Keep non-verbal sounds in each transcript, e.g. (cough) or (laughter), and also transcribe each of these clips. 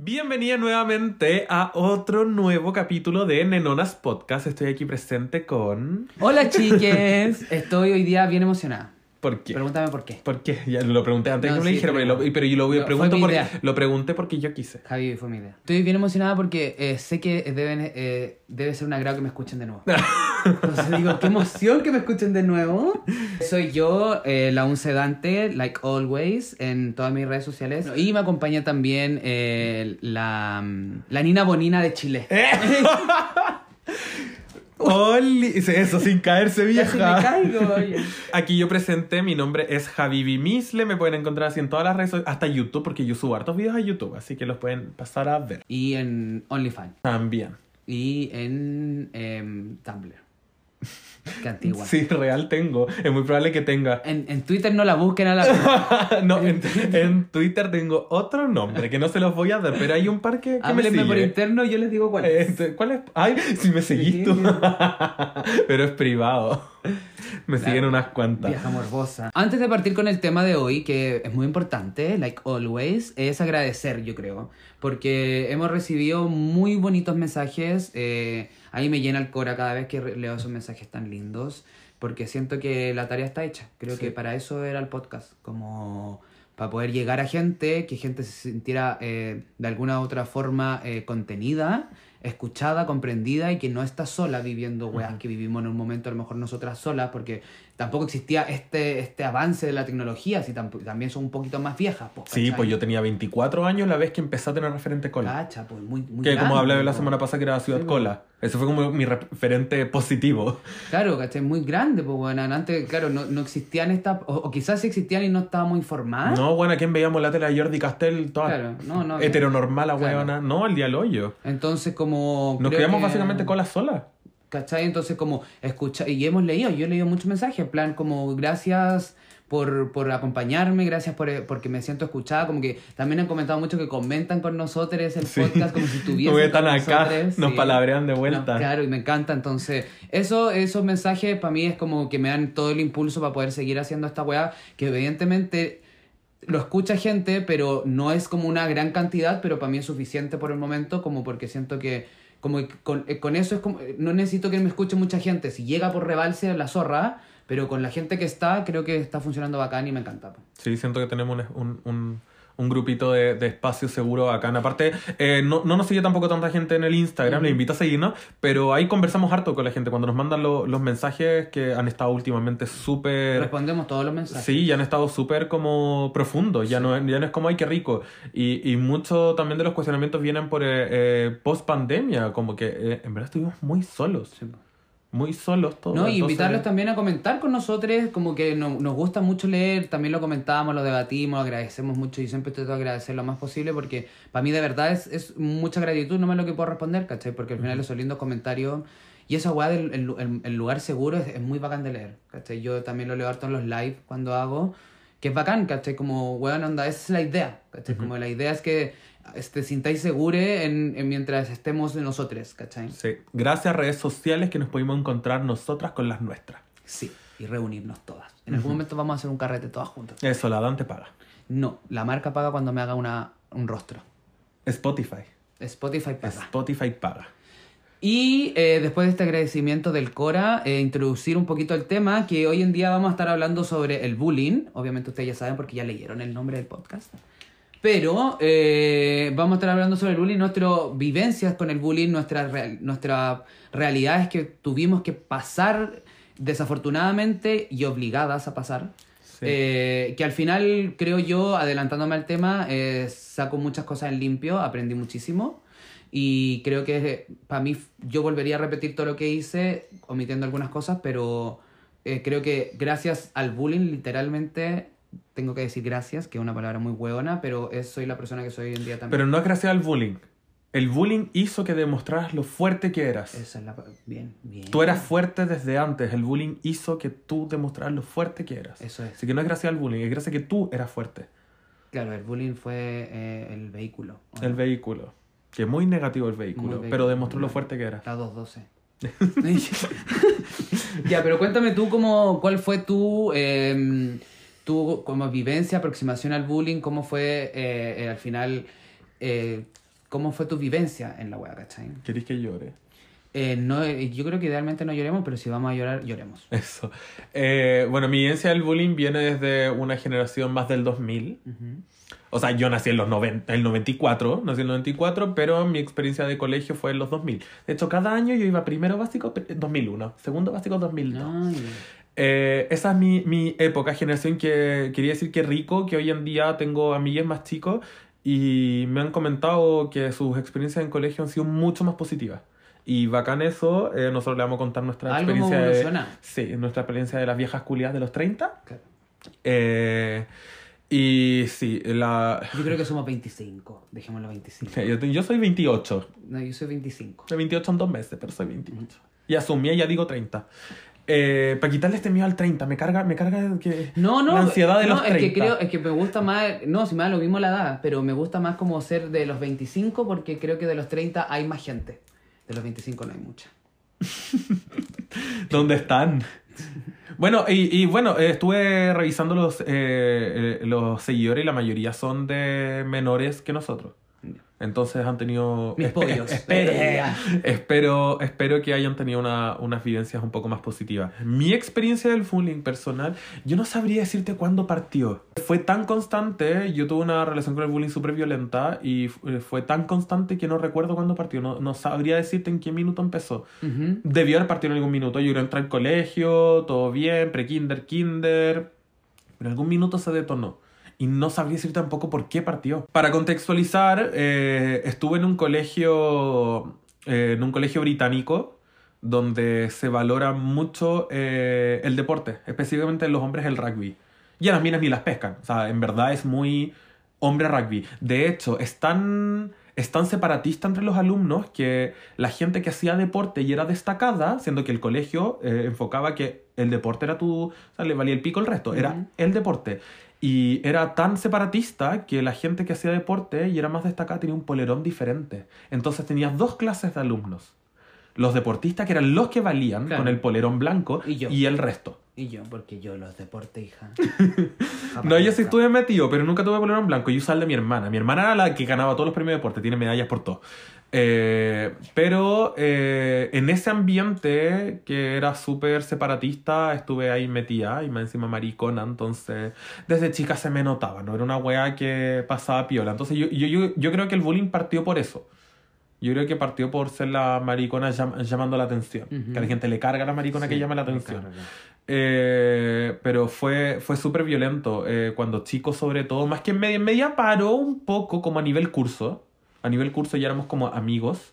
Bienvenida nuevamente a otro nuevo capítulo de Nenonas Podcast. Estoy aquí presente con. Hola chiques, (laughs) estoy hoy día bien emocionada. ¿Por qué? Pregúntame por qué. ¿Por qué? Ya lo pregunté antes No, que me sí, dijera, pero, lo- pero yo lo, fue pregunto porque, lo pregunté porque yo quise. Javi, fue mi idea. Estoy bien emocionada porque eh, sé que deben, eh, debe ser un agrado que me escuchen de nuevo. (laughs) Entonces digo, qué emoción que me escuchen de nuevo. Soy yo, eh, la uncedante, like always, en todas mis redes sociales. Y me acompaña también eh, la, mm, la Nina Bonina de Chile. (laughs) Oli, eso sin caerse Casi me vieja. caigo, oye. Aquí yo presenté, mi nombre es Javi Misle, me pueden encontrar así en todas las redes sociales, hasta YouTube, porque yo subo hartos videos a YouTube, así que los pueden pasar a ver. Y en OnlyFans. También. Y en em, Tumblr. Qué antigua. Sí, real tengo. Es muy probable que tenga. En, en Twitter no la busquen a la... (laughs) no, en, en Twitter tengo otro nombre que no se los voy a dar, pero hay un par que, que me Háblenme por interno, yo les digo cuál es. este, ¿Cuál es? Ay, si me seguís tú. (laughs) Pero es privado. Me siguen unas cuantas. Vieja morbosa. Antes de partir con el tema de hoy, que es muy importante, like always, es agradecer, yo creo. Porque hemos recibido muy bonitos mensajes. eh, ahí me llena el cora cada vez que leo esos mensajes tan lindos. Porque siento que la tarea está hecha. Creo Sí. que para eso era el podcast. Como para poder llegar a gente, que gente se sintiera eh, de alguna u otra forma eh, contenida, escuchada, comprendida y que no está sola viviendo weas que vivimos en un momento, a lo mejor nosotras solas, porque tampoco existía este, este avance de la tecnología, si tamp- también son un poquito más viejas. Pues, Sí, pues yo tenía 24 años la vez que empecé a tener referente cola. Cacha, pues muy, muy Que como hablé la pues. semana pasada que era Ciudad Sí, pues. Cola. Ese fue como mi referente positivo. Claro, ¿cachai? Muy grande, pues bueno, antes, claro, no, no existían estas, o, o quizás existían y no estábamos informados. No, bueno, ¿a quién veíamos la tele a Jordi Castell? Toda Claro, no, no. heteronormal, a Claro. No, el día al hoyo. Entonces, como. Nos quedamos que- básicamente cola sola. ¿Cachai? Entonces, como escucha y hemos leído, yo he leído muchos mensajes, en plan, como gracias por, por acompañarme, gracias por, porque me siento escuchada, como que también han comentado mucho que comentan con nosotros el Sí. podcast como si (laughs) Como tuviesen que están acá, nosotros, nos sí. palabrean de No, vuelta. claro, y me encanta, entonces, eso, esos mensajes para mí es como que me dan todo el impulso para poder seguir haciendo esta weá, que evidentemente lo escucha gente, pero no es como una gran cantidad, pero para mí es suficiente por el momento, como porque siento que como con, eh, con eso es como, no necesito que me escuche mucha gente, si llega por rebalse la zorra, pero con la gente que está, creo que está funcionando bacán y me encanta. Sí, siento que tenemos un, un- un grupito de, de espacio seguro acá. Aparte, eh, no, no nos sigue tampoco tanta gente en el Instagram, les invito a seguirnos, pero ahí conversamos harto con la gente. Cuando nos mandan lo- los mensajes que han estado últimamente súper... Respondemos todos los mensajes. Sí, ya han estado súper como profundos, ya, no, ya no es como, ay, qué rico. Y, y mucho también de los cuestionamientos vienen por eh, eh, post pandemia, como que eh, en verdad estuvimos muy solos, Sí. Muy solos todos. No, y entonces- invitarlos también a comentar con nosotros, como que no- nos gusta mucho leer, también lo comentábamos, lo debatimos, agradecemos mucho y siempre trato de agradecer lo más posible porque para mí de verdad es, es mucha gratitud, no más lo que puedo responder, ¿cachai? Porque al final esos lindos comentarios y esa weá del el, el- el lugar seguro es, es muy bacán de leer, ¿cachai? Yo también lo leo harto en los live cuando hago, que es bacán, ¿cachai? Como, weón, onda, esa es la idea, ¿cachai? Como la idea es que te sintáis seguros en, en mientras estemos nosotros, ¿cachai? Sí, gracias a redes sociales que nos pudimos encontrar nosotras con las nuestras. Sí, y reunirnos todas. En algún momento vamos a hacer un carrete todas juntas. Eso, la Dante paga. No, la marca paga cuando me haga una, un rostro. Spotify. Spotify paga. Spotify paga. Y eh, después de este agradecimiento del Cora, eh, introducir un poquito el tema, que hoy en día vamos a estar hablando sobre el bullying. Obviamente ustedes ya saben porque ya leyeron el nombre del podcast. Pero eh, vamos a estar hablando sobre el bullying, nuestras vivencias con el bullying, nuestras real- realidades que tuvimos que pasar desafortunadamente y obligadas a pasar. Sí. Eh, que al final, creo yo, adelantándome al tema, eh, saco muchas cosas en limpio, aprendí muchísimo. Y creo que para mí, yo volvería a repetir todo lo que hice, omitiendo algunas cosas, pero creo que gracias al bullying, literalmente, tengo que decir gracias, que es una palabra muy hueona, pero es, soy la persona que soy hoy en día también. Pero no es gracias al bullying. El bullying hizo que demostraras lo fuerte que eras. Esa es la... Bien, bien. Tú eras fuerte desde antes. El bullying hizo que tú demostraras lo fuerte que eras. Eso es. Así que no es gracias al bullying, es gracias a que tú eras fuerte. Claro, el bullying fue eh, el vehículo. ¿o El vehículo. Que es muy negativo el vehículo, pero demostró lo fuerte que era. La 212. (laughs) (laughs) ya, pero cuéntame tú cómo, cuál fue tu, eh, tu como vivencia, aproximación al bullying, cómo fue eh, eh, al final eh, cómo fue tu vivencia en la wea, ¿cachai? ¿Queréis que llore? Eh, no, eh, yo creo que idealmente no lloremos, pero si vamos a llorar, lloremos. Eso. Eh, bueno, mi vivencia del bullying viene desde una generación más del 2000. O sea, yo nací en los 90, el 94, nací en el 94, pero mi experiencia de colegio fue en los 2000. De hecho, cada año yo iba primero básico 2001, segundo básico 2002. Ay, Eh, esa es mi, mi época, generación que quería decir que rico, que hoy en día tengo amigues más chicos y me han comentado que sus experiencias en colegio han sido mucho más positivas. Y bacán eso, eh, nosotros le vamos a contar nuestra Algo experiencia de, sí, nuestra experiencia de las viejas culiadas de los 30. claro. Eh, y sí, la, Yo creo que somos 25, dejémoslo 25. yo, yo soy 28. No, yo soy 25. De 28 en dos meses, pero soy 28. Y asumí, ya digo 30. Eh, para quitarle este miedo al 30, me carga, me carga que No, no, la ansiedad de no, los es 30. que creo, es que me gusta más, no, si me da lo mismo la edad, pero me gusta más como ser de los 25 porque creo que de los 30 hay más gente. De los 25 no hay mucha. (laughs) ¿Dónde están? Bueno, y, y bueno, eh, estuve revisando los, eh, los seguidores y la mayoría son de menores que nosotros. Entonces han tenido... Mis espe- pollos. (laughs) Espero, Eh. espero, espero que hayan tenido una- unas vivencias un poco más positivas. Mi experiencia del bullying personal, yo no sabría decirte cuándo partió. Fue tan constante, yo tuve una relación con el bullying súper violenta y f- fue tan constante que no recuerdo cuándo partió. No, no sabría decirte en qué minuto empezó. Debió haber partido en algún minuto. Yo entré al colegio, todo bien, pre-kinder, kinder. Pero en algún minuto se detonó. Y no sabría decir tampoco por qué partió. Para contextualizar, eh, estuve en un colegio. eh, en un colegio británico. Donde se valora mucho eh, el deporte. Específicamente en los hombres el rugby. Y a las minas ni las pescan. O sea, en verdad es muy hombre rugby. De hecho, es tan, es tan separatista entre los alumnos que la gente que hacía deporte y era destacada, siendo que el colegio eh, enfocaba que el deporte era tu... O sea, le valía el pico el resto, era Ujú. el deporte. Y era tan separatista que la gente que hacía deporte y era más destacada tenía un polerón diferente. Entonces tenías dos clases de alumnos. Los deportistas, que eran los que valían Claro. con el polerón blanco, Y yo. el resto. Y yo, porque yo los deportes, hija. (laughs) No, yo sí estuve metido, pero nunca tuve polerón blanco. Yo usaba el de mi hermana. Mi hermana era la que ganaba todos los premios de deporte, tiene medallas por todo. Eh, pero eh, en ese ambiente que era súper separatista, estuve ahí metida y más encima maricona. Entonces, desde chica se me notaba, ¿no? Era una weá que pasaba piola. Entonces, yo, yo, yo, yo creo que el bullying partió por eso. Yo creo que partió por ser la maricona llam- llamando la atención. Ujú. Que a la gente le carga la maricona que Sí, llama la atención. Eh, pero fue, fue súper violento. eh, cuando chicos, sobre todo, más que en media, en media paró un poco como a nivel curso. A nivel curso ya éramos como amigos.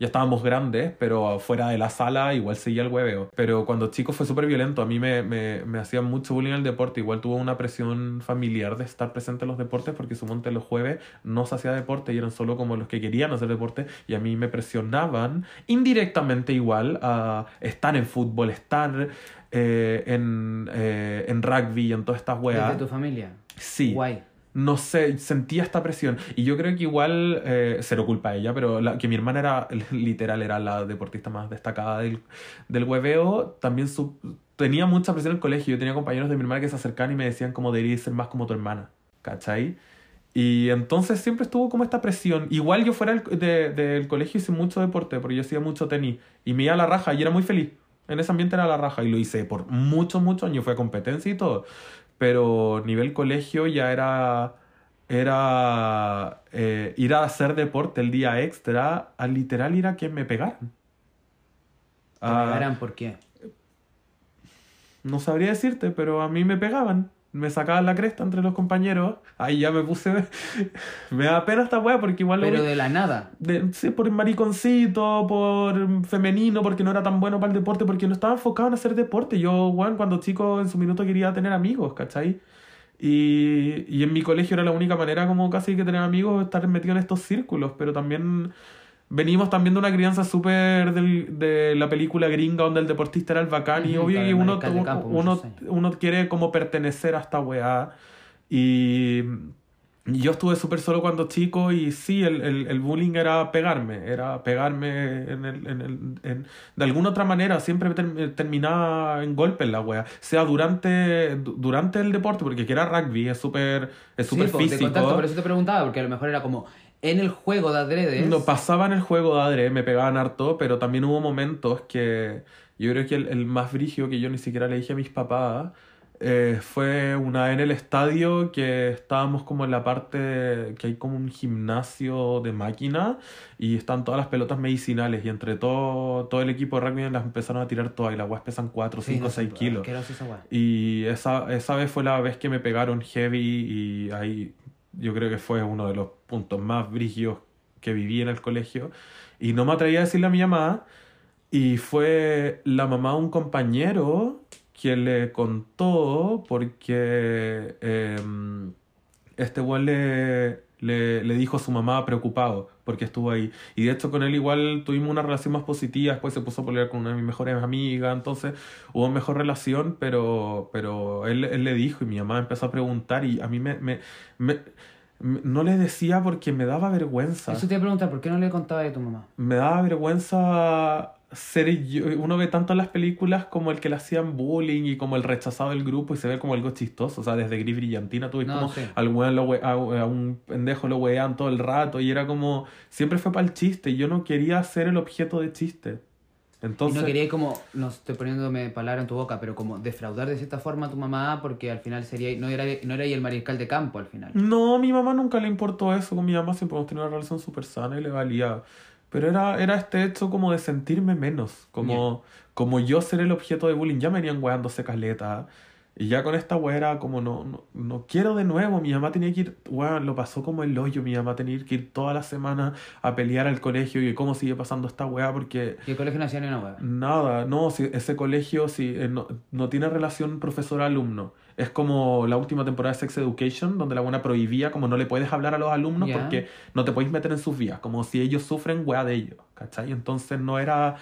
Ya estábamos grandes, pero fuera de la sala igual seguía el hueveo. Pero cuando chico fue súper violento. A mí me, me, me hacían mucho bullying el deporte. Igual tuve una presión familiar de estar presente en los deportes porque su monte los jueves no se hacía deporte y eran solo como los que querían hacer deporte. Y a mí me presionaban indirectamente igual a estar en fútbol, estar eh, en, eh, en rugby y en todas estas weas. Desde tu familia. Sí. Guay. No sé, sentía esta presión. Y yo creo que igual, eh, cero culpa a ella, pero la- que mi hermana era, (laughs) literal, era la deportista más destacada del, del hueveo, también tenía mucha presión en el colegio. Yo tenía compañeros de mi hermana que se acercaban y me decían como deberías ser más como tu hermana, ¿cachai? Y entonces siempre estuvo como esta presión. Igual yo fuera del, de- del colegio hice mucho deporte, porque yo hacía mucho tenis. Y me iba a la raja y era muy feliz. En ese ambiente era la raja y lo hice por muchos, muchos años. Fue a competencia y todo. Pero nivel colegio ya era... Era eh, ir a hacer deporte el día extra, a literal ir a que me pegaran. Te Ah, pegarán, ¿por qué? no sabría decirte, pero a mí me pegaban. Me sacaban la cresta entre los compañeros. Ahí ya me puse. (laughs) me da pena esta weá porque igual Pero de la nada. de- sí, por mariconcito, por femenino, porque no era tan bueno para el deporte, porque no estaba enfocado en hacer deporte. Yo, weón, cuando chico en su minuto quería tener amigos, ¿cachai? Y, y en mi colegio era la única manera como casi que tener amigos, estar metido en estos círculos, pero también venimos también de una crianza súper de la película gringa donde el deportista era el bacán y obvio que uno, campo, uno, uno quiere como pertenecer a esta weá y yo estuve súper solo cuando chico y sí, el, el, el bullying era pegarme, era pegarme en el, en el, en- de alguna otra manera, siempre ter- terminaba en golpe en la wea, sea durante, du- durante el deporte, porque que era rugby, es súper es Sí, súper po, de físico. contacto, por eso te preguntaba, porque a lo mejor era como en el juego de adredes. No, pasaba en el juego de adrede, me pegaban harto, pero también hubo momentos que yo creo que el, el más brigio que yo ni siquiera le dije a mis papás eh, fue una vez en el estadio que estábamos como en la parte que hay como un gimnasio de máquina y están todas las pelotas medicinales y entre todo, todo el equipo de rugby las empezaron a tirar todas y las weas pesan 4, 5, 6 kilos. esa. Y esa, esa vez fue la vez que me pegaron heavy y ahí yo creo que fue uno de los puntos más brígidos que viví en el colegio. Y no me atreví a decirle a mi mamá y fue la mamá de un compañero quien le contó porque em, este igual le, le, le dijo a su mamá preocupado porque estuvo ahí. Y de hecho con él igual tuvimos una relación más positiva, después se puso a pelear con una de mis mejores amigas, entonces hubo mejor relación, pero, pero él, él le dijo y mi mamá empezó a preguntar y a mí me... me, me- no le decía porque me daba vergüenza. Eso te iba a preguntar, ¿por qué no le contaba a tu mamá? Me daba vergüenza ser yo. Uno ve tanto en las películas como el que le hacían bullying y como el rechazado del grupo y se ve como algo chistoso. O sea, desde Gris Brillantina tú ves No, como sí. al weón lo we- a, a un pendejo lo wean todo el rato y era como. Siempre fue para el chiste yo no quería ser el objeto de chiste. Entonces. y no quería como, no estoy poniéndome palabra en tu boca, pero como defraudar de cierta forma a tu mamá porque al final sería, no era, no era el mariscal de campo al final. No, a mi mamá nunca le importó eso. Con mi mamá siempre hemos tenido una relación súper sana y le valía. Pero era, era este hecho como de sentirme menos. Como, como yo ser el objeto de bullying. Ya me venían weándose caleta. Y ya con esta wea era como, no, no, no quiero de nuevo. Mi mamá tenía que ir, weón, lo pasó como el hoyo. Mi mamá tenía que ir toda la semana a pelear al colegio. Y cómo sigue pasando esta wea porque Y el colegio no hacía ni una hueá. Nada, no, si ese colegio si, eh, no, no tiene relación profesor-alumno. Es como la última temporada de Sex Education, donde la buena prohibía, como no le puedes hablar a los alumnos porque no te podéis meter en sus vías, como si ellos sufren, wea de ellos, ¿cachai? Entonces no era,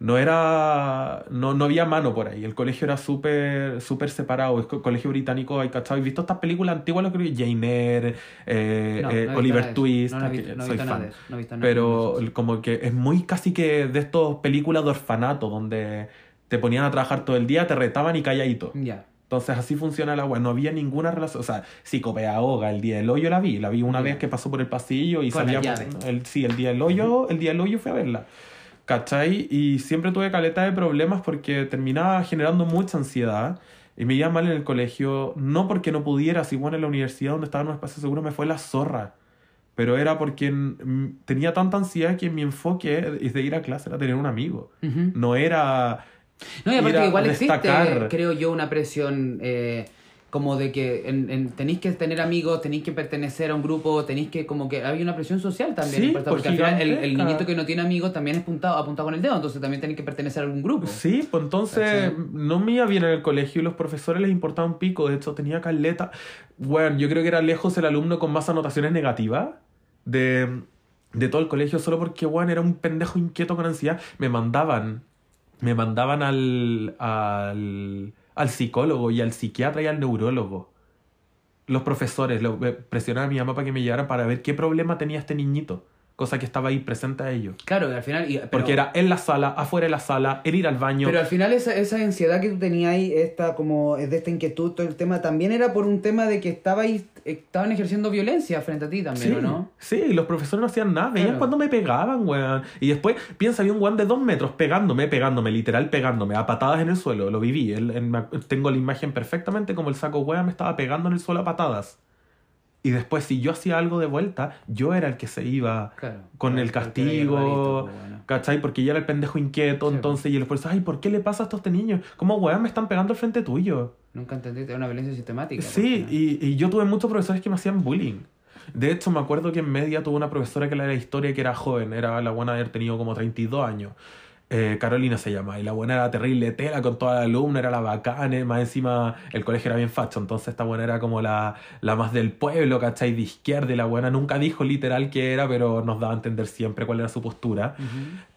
no era, no, no había mano por ahí, el colegio era súper, súper separado, es co- colegio británico, hay, ¿cachai? ¿Has visto estas películas antiguas? Lo que Jane Eyre, eh, No, eh, no Oliver. Twist, No, he soy fan. de eso, no he visto nada de Pero como que es muy casi que de estos películas de orfanato donde te ponían a trabajar todo el día, te retaban y calladito. Ya. Entonces así funciona la web. No había ninguna relación. O sea, psicopedagoga, el día del hoyo la vi. La vi una vez que pasó por el pasillo y Con salíamos. llave. El, sí, el día del hoyo, el día del hoyo fui a verla. ¿Cachai? Y siempre tuve caleta de problemas porque terminaba generando mucha ansiedad. Y me iba mal en el colegio, no porque no pudiera, si bueno en la universidad donde estaba en un espacio seguro me fue la zorra. Pero era porque tenía tanta ansiedad que mi enfoque de ir a clase era tener un amigo. No era No, y aparte que igual existe, destacar. creo yo, una presión eh, como de que en, en- tenéis que tener amigos, tenéis que pertenecer a un grupo, tenéis que como que hay una presión social también Sí, importante, pues, porque al final el, el niñito que no tiene amigos también es apuntado, apuntado con el dedo, entonces también tenéis que pertenecer a algún grupo. Sí, pues entonces ¿Cachai? no me iba bien en el colegio y los profesores les importaba un pico. De hecho, tenía caleta. Bueno, yo creo que era lejos el alumno con más anotaciones negativas de, de todo el colegio, solo porque, bueno, era un pendejo inquieto con ansiedad. Me mandaban, me mandaban al, al, al psicólogo y al psiquiatra y al neurólogo. Los profesores lo, presionaban a mi mamá para que me llevaran para ver qué problema tenía este niñito. Cosa que estaba ahí presente a ellos. Claro, y al final... y- pero- Porque era en la sala, afuera de la sala, el ir al baño. Pero al final esa, esa ansiedad que tú tenías ahí, esta, como, de esta inquietud, todo el tema, también era por un tema de que estabais, estaban ejerciendo violencia frente a ti también, Sí, ¿o no? sí, y los profesores no hacían nada, veían Claro. cuando me pegaban, weón. Y después, piensa, había un weón de dos metros pegándome, pegándome, literal pegándome, a patadas en el suelo, lo viví. El- me- tengo la imagen perfectamente como el saco weón me estaba pegando en el suelo a patadas. Y después, si yo hacía algo de vuelta, yo era el que se iba Claro. con el castigo, rarito, pues, bueno. ¿cachai? Porque yo era el pendejo inquieto, Sí, entonces, y los profesores, ay, ¿por qué le pasa a estos niños? ¿Cómo weón me están pegando al frente tuyo? Nunca entendí, era una violencia sistemática. Sí, porque- y, y yo tuve muchos profesores que me hacían bullying. De hecho, me acuerdo que en media tuve una profesora que era de historia que era joven, era la buena de haber tenido como 32 años. Eh, Carolina se llama, y la buena era terrible tela con toda la alumna, era la bacana, más encima el colegio era bien facho, entonces esta buena era como la, la más del pueblo, ¿cachai? De izquierda, y la buena nunca dijo literal que era, pero nos daba a entender siempre cuál era su postura.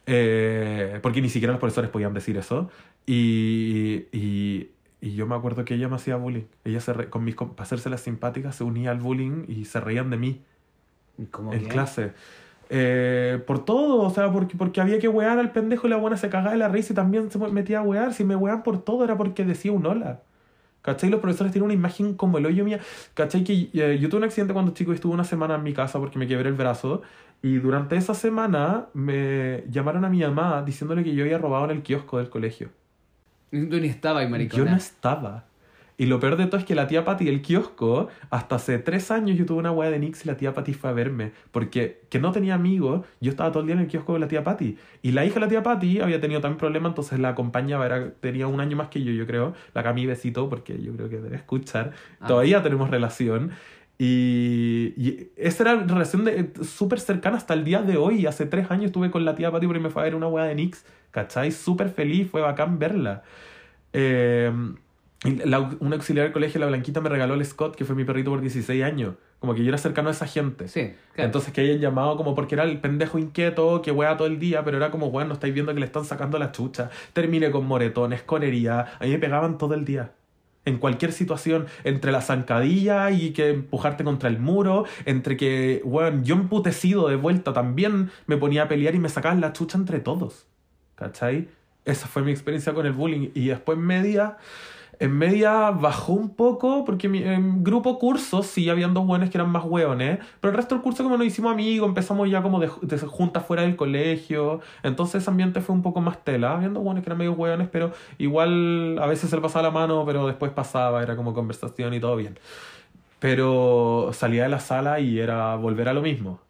Eh, porque ni siquiera los profesores podían decir eso. Y, y, y yo me acuerdo que ella me hacía bullying. Ella, se re- con mis, para hacerse las simpáticas, se unía al bullying y se reían de mí ¿Cómo en que? clase. Eh, por todo, o sea, porque, porque había que wear al pendejo y la buena se cagaba de la risa y también se metía a wear. Si me wean por todo era porque decía un hola. ¿Cachai? Los profesores tienen una imagen como el hoyo mía. ¿Cachai? Que eh, yo tuve un accidente cuando chico y estuve una semana en mi casa porque me quebré el brazo. Y durante esa semana me llamaron a mi mamá diciéndole que yo había robado en el kiosco del colegio. Tú ni estabas maricona. Yo no estaba. Y lo peor de todo es que la tía Pati del kiosco, hasta hace tres años yo tuve una weá de Nix y la tía Pati fue a verme. Porque que no tenía amigos, yo estaba todo el día en el kiosco con la tía Pati. Y la hija de la tía Pati había tenido también problemas, entonces la acompañaba, era, tenía un año más que yo, yo creo. La Cami besito, porque yo creo que debe escuchar. Ah. Todavía tenemos relación. Y, y esa era una relación súper cercana hasta el día de hoy. Hace tres años estuve con la tía Pati porque me fue a ver una weá de Nix. ¿Cachai? Súper feliz, fue bacán verla. Eh, la- una auxiliar del colegio, la Blanquita, me regaló el Scott, que fue mi perrito por 16 años. Como que yo era cercano a esa gente. Sí, claro. Entonces que hayan llamado como porque era el pendejo inquieto que wea todo el día, pero era como, bueno, no estáis viendo que le están sacando la chucha. Terminé con moretones, con heridas. A mí me pegaban todo el día. En cualquier situación, entre la zancadilla y que empujarte contra el muro, entre que, bueno, yo emputecido de vuelta también me ponía a pelear y me sacaban la chucha entre todos. ¿Cachai? Esa fue mi experiencia con el bullying. Y después media, en media bajó un poco, porque mi- en grupo cursos sí habían dos buenos que eran más hueones, pero el resto del curso como nos hicimos amigos, empezamos ya como de, juntas fuera del colegio, entonces ese ambiente fue un poco más tela, habían dos buenos que eran medio hueones, pero igual a veces se le pasaba la mano, pero después pasaba, era como conversación y todo bien. Pero salía de la sala y era volver a lo mismo.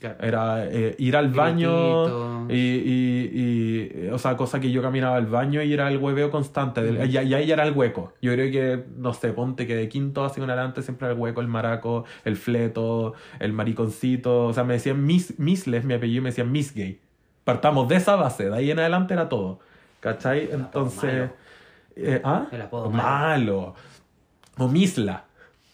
Claro. Era eh, ir al baño y, y, y, o sea, cosa que yo caminaba al baño y era el hueveo constante. del- y, y ahí ya era el hueco. Yo creo que, no sé, ponte que de quinto así en adelante siempre era el hueco, el maraco, el fleto, el mariconcito. O sea, me decían mis, misles, mi apellido, y me decían miss gay. Partamos de esa base, de ahí en adelante era todo. ¿Cachai? Entonces. malo. eh, ¿Ah? El apodo malo. O misla.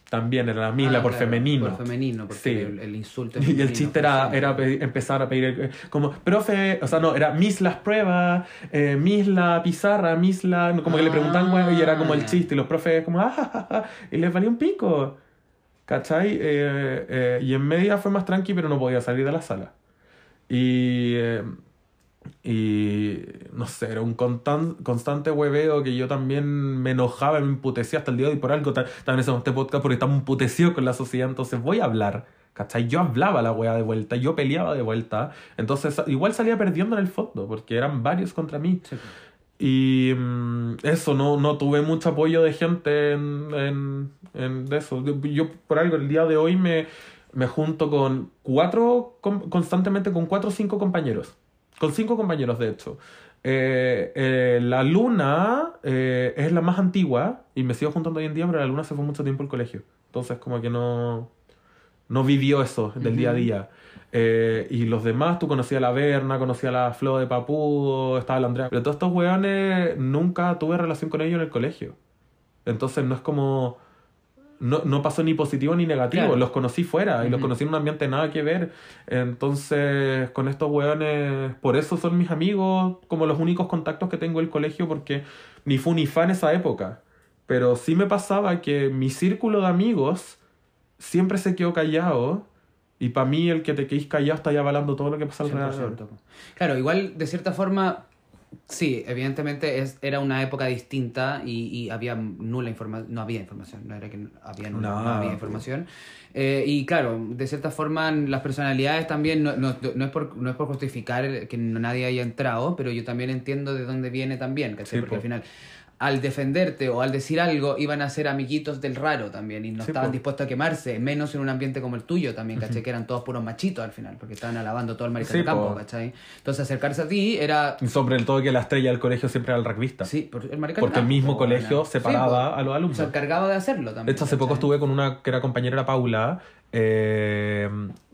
También era la misla Ah, por claro, femenino. Por femenino, porque Sí. el, el insulto es Y el femenino, chiste era, era pe- empezar a pedir, eh, como, profe, o sea, no, era Miss las pruebas, eh, Miss la pizarra, Miss la. Como que le preguntaban, Ah, güey, y era como el chiste, y los profes, como, ah, ja, ja, ja", y les valía un pico. ¿Cachai? Eh, eh, y en media fue más tranqui, pero no podía salir de la sala. Y. y no sé, era un constan- constante hueveo que yo también me enojaba, me emputecía hasta el día de hoy por algo. Ta- También hacemos este podcast porque estamos emputecidos con la sociedad, entonces voy a hablar. ¿Cachai? Yo hablaba la wea de vuelta, yo peleaba de vuelta. Entonces igual salía perdiendo en el fondo, porque eran varios contra mí. Sí. Y mm, eso, no, no tuve mucho apoyo de gente en, en, en de eso. Yo, yo, por algo, el día de hoy me, me junto con cuatro, con- constantemente con cuatro o cinco compañeros. Con cinco compañeros, de hecho. Eh, eh, la Luna eh, es la más antigua y me sigo juntando hoy en día, pero la Luna se fue mucho tiempo al colegio. Entonces, como que no, no vivió eso del día a día. Eh, y los demás, tú conocías a la Berna, conocías a la Flo de Papudo, estaba la Andrea. Pero todos estos weones nunca tuve relación con ellos en el colegio. Entonces no es como. No, no pasó ni positivo ni negativo. Claro. Los conocí fuera y los conocí en un ambiente nada que ver. Entonces, con estos weones, por eso son mis amigos, como los únicos contactos que tengo del colegio, porque ni fu ni fa en esa época. Pero sí me pasaba que mi círculo de amigos siempre se quedó callado. Y para mí, el que te quedes callado está ya avalando todo lo que pasa alrededor. 100%. Claro, igual de cierta forma, sí, evidentemente es, era una época distinta y, y había nula información, no había información, no era que había nula, no, No, había información. Eh, y claro, de cierta forma las personalidades también, no, no, no es por, no es por justificar que nadie haya entrado, pero yo también entiendo de dónde viene también, ¿cachai? Sí, Porque po. al final... Al defenderte o al decir algo, iban a ser amiguitos del raro también y no Sí, estaban po. dispuestos a quemarse, menos en un ambiente como el tuyo también, ¿cachai? Que eran todos puros machitos al final, porque estaban alabando todo el maricón Sí, de campo, po. ¿cachai? Entonces acercarse a ti era... Y sobre todo que la estrella del colegio siempre era el rugbyista. Sí, por- el maricón de Porque el mismo po, colegio separaba a los alumnos. Se encargaba de hacerlo también. De hecho, hace poco estuve con una que era compañera la Paula. eh,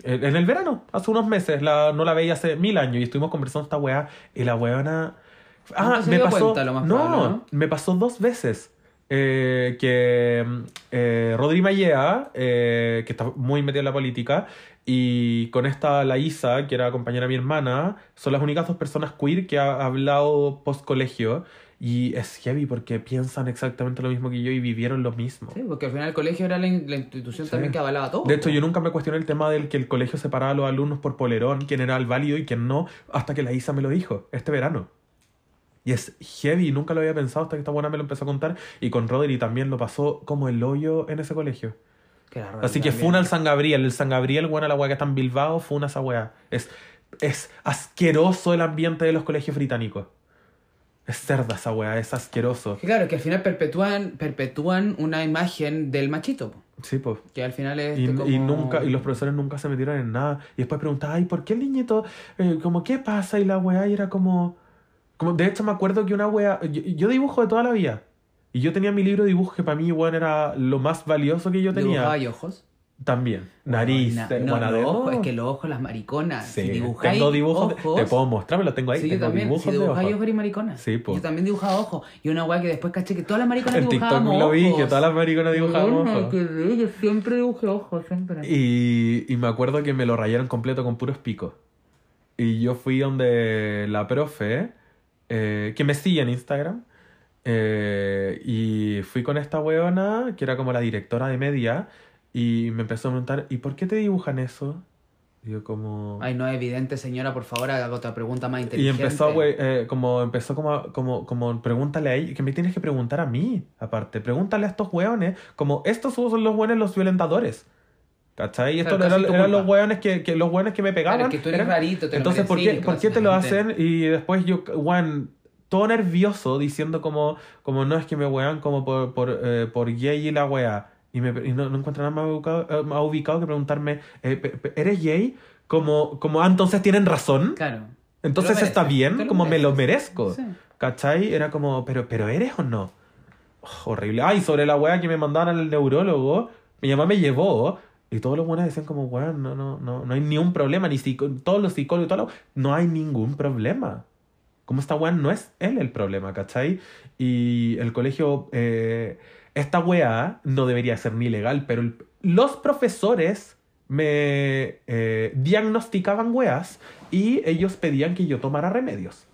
en el verano, hace unos meses. La, no la veía hace mil años y estuvimos conversando esta weá. Y la weona. Ah, me pasó. cuenta, lo más no, probable, ¿no? me pasó dos veces. eh, que eh, Rodri Mallea, eh, que está muy metida en la política, y con esta la Isa, que era compañera de mi hermana, son las únicas dos personas queer que ha hablado post colegio. Y es heavy porque piensan exactamente lo mismo que yo y vivieron lo mismo. Sí, porque al final el colegio era la, in- la institución Sí. también que avalaba todo. De hecho, yo nunca me cuestioné el tema del que el colegio separaba a los alumnos por polerón, quién era el válido y quién no, hasta que la Isa me lo dijo este verano. Y es heavy, nunca lo había pensado hasta que esta buena me lo empezó a contar. Y con Rodri también lo pasó como el hoyo en ese colegio. Así que funa al San Gabriel. El San Gabriel, bueno, la weá que está en Bilbao, funa esa weá. Es, es asqueroso el ambiente de los colegios británicos. Es cerda esa weá, es asqueroso. Que claro, que al final perpetúan, perpetúan una imagen del machito, po, Sí, pues. que al final es Y, como- y nunca, y los profesores nunca se metieron en nada. Y después preguntaba, ay, ¿por qué el niñito? eh, como, ¿qué pasa? Y la weá y era como, como. De hecho, me acuerdo que una weá. Yo, yo dibujo de toda la vida. Y yo tenía mi libro de dibujo que para mí, weón, era lo más valioso que yo tenía. ¿Dibujaba y ojos? También. Nariz, Na- eh, no, buena los ojos, es que los ojos, las mariconas. Sí, si dibujáis tengo dibujos. ojos, te puedo mostrar, me lo tengo ahí. Sí, yo tengo también. dibujos Si dibujáis ojos. ojos y mariconas. Sí, po. Yo también dibujaba ojos. Y una weá que después caché que todas las mariconas En TikTok dibujábamos lo vi, ojos. que todas las mariconas dibujaban ojos. bello, Yo siempre dibujé ojos, siempre. Y, y me acuerdo que me lo rayaron completo con puros picos. Y yo fui donde la profe, eh, que me sigue en Instagram, eh, y fui con esta weona, que era como la directora de media, y me empezó a preguntar, ¿y por qué te dibujan eso? Y yo como... Ay, no es evidente, señora, por favor, haga otra pregunta más Y inteligente. empezó, güey, eh, como, empezó como, como, como, pregúntale a ella, que me tienes que preguntar a mí, aparte, pregúntale a estos weones, como estos son los weones los violentadores. ¿Cachai? Y estos Claro, eran, eran los culpa. weones que, que los weones que me pegaban. Claro, es que tú eres eran- rarito, te lo Entonces, ¿por qué, merecís, ¿por qué te lo hacen? Y después yo, weón, todo nervioso, diciendo como, como no es que me wean como por, por, eh, por gay y la wea. Y, me, y no, no encuentro nada más ubicado, eh, más ubicado que preguntarme, eh, ¿eres gay? Como, como, ah, entonces tienen razón. Claro. Entonces está bien, como me lo merezco. Sí. ¿Cachai? Era como, pero, pero ¿eres o no? Oh, horrible. Ay, sobre la weá que me mandaron al neurólogo, mi mamá me llevó. Y todos los buenos decían como, weón, no, no, no, no hay ni un problema, ni todos los psicólogos, todos los- no hay ningún problema. Como esta weá no es él el problema, ¿cachai? Y el colegio, eh, esta weá no debería ser ni legal, pero los profesores me eh, diagnosticaban weas y ellos pedían que yo tomara remedios.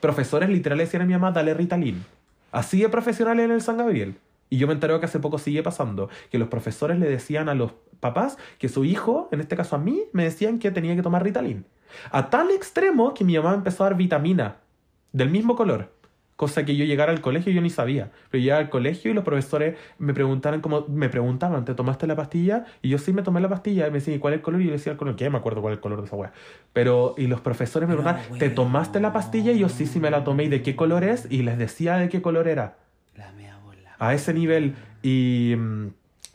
Profesores literales decían a mi mamá, dale Ritalin. Así de profesional en el San Gabriel. Y yo me enteré que hace poco sigue pasando, que los profesores le decían a los papás que su hijo, en este caso a mí, me decían que tenía que tomar Ritalin. A tal extremo que mi mamá empezó a dar vitamina del mismo color. Cosa que yo llegara al colegio y yo ni sabía. Pero llegaba al colegio y los profesores me preguntaron como, me preguntaban, ¿te tomaste la pastilla? Y yo sí me tomé la pastilla. Y me decían, ¿y cuál es el color? Y yo decía el color, que me acuerdo cuál es el color de esa weá. Pero, y los profesores me preguntaban, ¿te tomaste la pastilla? Y yo sí, sí me la tomé. ¿Y de qué color es? Y les decía de qué color era. La bola. A ese nivel. Y, mm,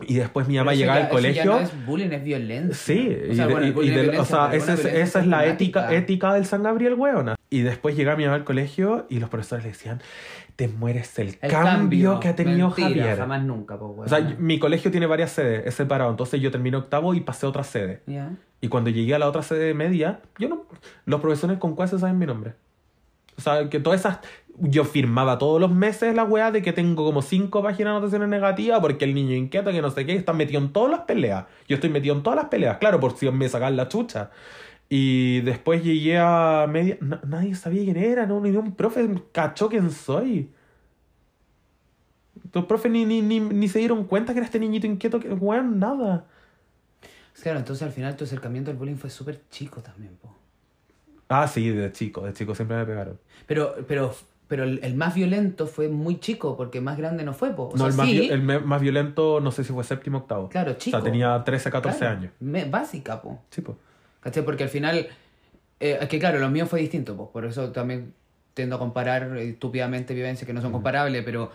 y después mi mamá llegaba ya- al ya colegio. no es bullying, es violencia. Sí, O sea, y de- bueno, el y- y bullying es del- o violencia, sea, pero esa es, esa es la ética, ética del San Gabriel, weona. Y después llegaba mi mamá al colegio y los profesores le decían, te mueres el, El cambio, que ha tenido Mentira, Javier. Jamás nunca, O sea, mi colegio tiene varias sedes, es separado. Entonces yo terminé octavo y pasé a otra sede. Ya. Y cuando llegué a la otra sede media, yo no. Los profesores con cuál se saben mi nombre. O sea, que todas esas. Yo firmaba todos los meses la weá de que tengo como cinco páginas de anotaciones negativas porque el niño inquieto, que no sé qué, está metido en todas las peleas. Yo estoy metido en todas las peleas, claro, por si me sacan la chucha. Y después llegué a media. na- nadie sabía quién era, no, ni un profe cachó quién soy. Los profes ni, ni, ni, ni se dieron cuenta que era este niñito inquieto, que weón, nada. Claro, entonces al final tu acercamiento al bullying fue súper chico también, po. Ah, sí, de chico, de chico siempre me pegaron. Pero, pero, pero el, el más violento fue muy chico, porque más grande no fue, po. O no, sea, el más, sí, el más violento, no sé si fue séptimo o octavo. claro, chico. O sea, tenía 13, 14 Claro, años. me- básica, po. Sí, pues. ¿Cachai? Porque al final, eh, es que claro, lo mío fue distinto, pues por eso también tiendo a comparar eh, estúpidamente vivencias que no son comparables, pero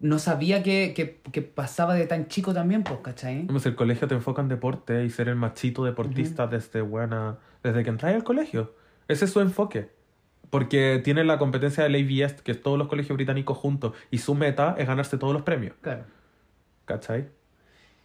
no sabía que, que, que pasaba de tan chico también, pues, ¿cachai? Si el colegio te enfoca en deporte y ser el machito deportista desde buena. desde que entras al colegio. Ese es su enfoque. Porque tiene la competencia del ABS, que es todos los colegios británicos juntos, y su meta es ganarse todos los premios. Claro. ¿Cachai?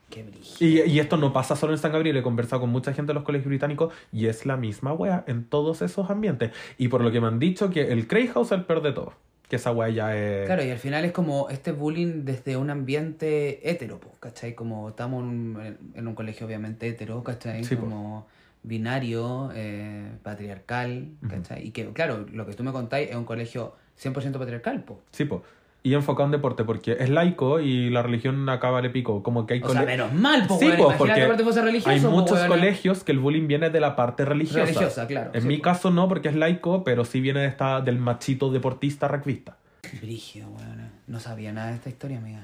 Qué brillo. Y, y esto no pasa solo en San Gabriel, he conversado con mucha gente de los colegios británicos y es la misma wea en todos esos ambientes. Y por lo que me han dicho que el Cray House es el peor de todo. Que esa wea ya es... Claro, y al final es como este bullying desde un ambiente hetero, pues, ¿cachai? Como estamos en un, en un colegio obviamente hetero, ¿cachai? Sí, como binario, eh, patriarcal, ¿cachai? Y que, claro, lo que tú me contáis es un colegio 100% patriarcal, pues. Sí, po. y enfocado en deporte, porque es laico y la religión acaba le pico. Como que hay O sea, menos mal, po, Sí, Imagínate porque aparte fuese religioso, hay po, muchos weón. colegios que el bullying viene de la parte religiosa. Religiosa, claro. En sí, mi po. caso no, porque es laico, pero sí viene de esta, del machito deportista rugbyista. Brígido, weón. No sabía nada de esta historia, amiga.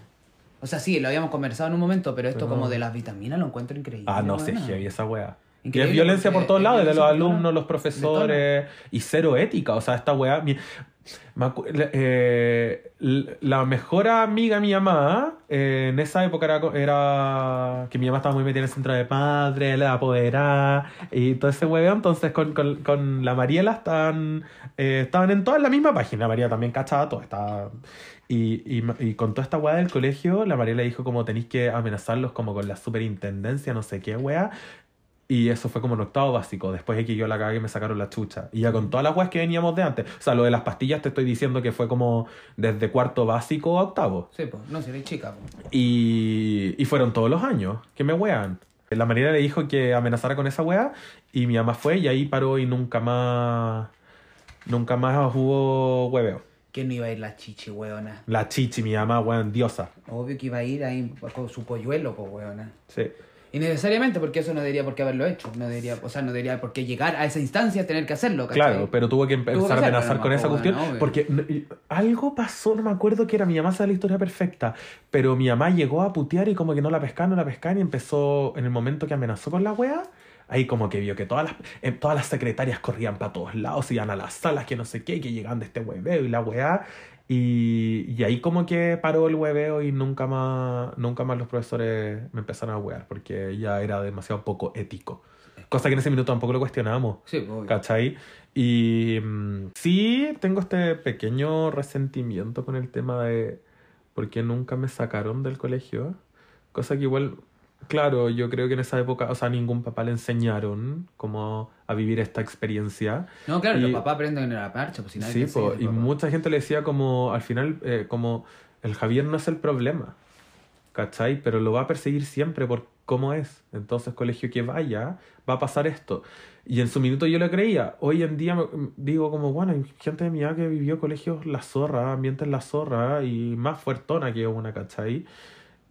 O sea, sí, lo habíamos conversado en un momento, pero esto Pero- como de las vitaminas lo encuentro increíble. Ah, no sé, heavy esa wea. Increíble, es violencia por todos lados, de los alumnos, los profesores, y cero ética. O sea, esta weá. mi- eh, la mejor amiga de mi mamá, eh, en esa época era, era que mi mamá estaba muy metida en el centro de padre, la apoderada y todo ese hueveo. Entonces, con, con, con la Mariela estaban, eh, estaban en toda la misma página. María también cachaba todo. Estaba, y, y, y con toda esta weá del colegio, la Mariela dijo como tenéis que amenazarlos como con la superintendencia, no sé qué weá. Y eso fue como en octavo básico. Después de que yo la cagué me sacaron la chucha. Y ya con todas las weas que veníamos de antes. O sea, lo de las pastillas te estoy diciendo que fue como desde cuarto básico a octavo. Sí, pues, no, si eres chica. Y, y fueron todos los años que me wean. La Mariela le dijo que amenazara con esa wea. Y mi mamá fue y ahí paró y nunca más. Nunca más hubo hueveo. Que no iba a ir la chichi, weona. La chichi, mi mamá, weón, diosa. Obvio que iba a ir ahí con su polluelo, pues, weona. Sí. Y necesariamente, porque eso no debería por qué haberlo hecho. No debería, o sea, no debería por qué llegar a esa instancia tener que hacerlo, ¿cachai? Claro, pero tuvo que Tuvo que empezar a amenazar con esa cuestión. porque algo pasó, no me acuerdo que era mi mamá, sabe la historia perfecta. Pero mi mamá llegó a putear y como que no la pescaban, no la pescaban y empezó, en el momento que amenazó con la wea, ahí como que vio que todas las, eh, todas las secretarias corrían para todos lados, iban a las salas, que no sé qué, y que llegaban de este hueveo y la wea. Y, y ahí como que paró el hueveo y nunca más, nunca más los profesores me empezaron a wear porque ya era demasiado poco ético. Cosa que en ese minuto tampoco lo cuestionábamos. Sí, obvio. ¿Cachai? Y mm, sí, tengo este pequeño resentimiento con el tema de por qué nunca me sacaron del colegio. Cosa que igual, claro, yo creo que en esa época, o sea, ningún papá le enseñaron cómo a vivir esta experiencia. No, claro, Y- los papás aprenden en la marcha, pues si nadie Sí, po, ser y papá. mucha gente le decía como, al final, eh, como, el Javier no es el problema, ¿cachai? Pero lo va a perseguir siempre por cómo es. Entonces, colegio que vaya, va a pasar esto. Y en su minuto yo lo creía. Hoy en día digo como, bueno, hay gente de mi edad que vivió colegios la zorra, ambientes la zorra y más fuertona que una, ¿cachai?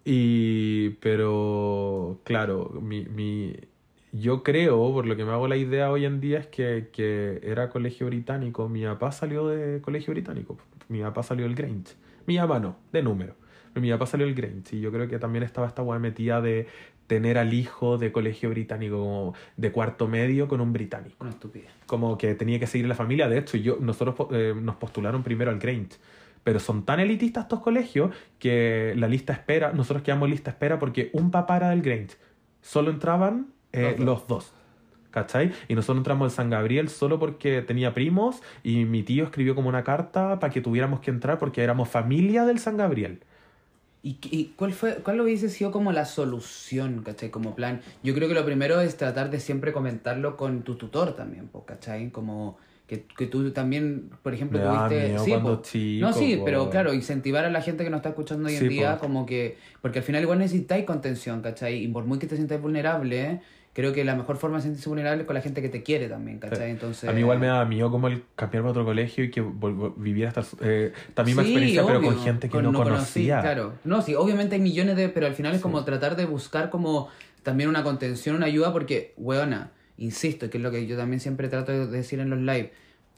Y, pero, claro, mi, mi, yo creo, por lo que me hago la idea hoy en día, es que, que era colegio británico. Mi papá salió de colegio británico. Mi papá salió del Grange. Mi mamá no, de número. Pero mi papá salió del Grange. Y yo creo que también estaba esta weá metida de tener al hijo de colegio británico, como de cuarto medio con un británico Una estupidez. como que tenía que seguir la familia. De hecho, yo, nosotros eh, nos postularon primero al Grange. Pero son tan elitistas estos colegios que la lista espera, nosotros quedamos lista espera porque un papá era del Grange. Solo entraban eh, Los dos. los dos. ¿Cachai? Y nosotros entramos en San Gabriel solo porque tenía primos y mi tío escribió como una carta para que tuviéramos que entrar porque éramos familia del San Gabriel. ¿Y, cuál fue cuál hubiese sido como la solución, ¿cachai? Como plan, yo creo que lo primero es tratar de siempre comentarlo con tu tutor también, ¿cachai? Como que, que tú también, por ejemplo, Me tuviste... sí, po. chico, no, sí, po. pero claro, incentivar a la gente que nos está escuchando hoy Sí, en día, po. como que... Porque al final igual necesitáis contención, ¿cachai? Y por muy que te sientas vulnerable, creo que la mejor forma de sentirse vulnerable es con la gente que te quiere también, ¿cachai? Entonces... A mí igual me daba miedo como el cambiarme a otro colegio y que viviera hasta eh, esta misma Sí, experiencia, pero con obvio, gente que con- no, conocí, conocía. claro. No, sí, obviamente hay millones de, pero al final es como tratar de buscar como también una contención, una ayuda, porque, weona, insisto, que es lo que yo también siempre trato de decir en los live,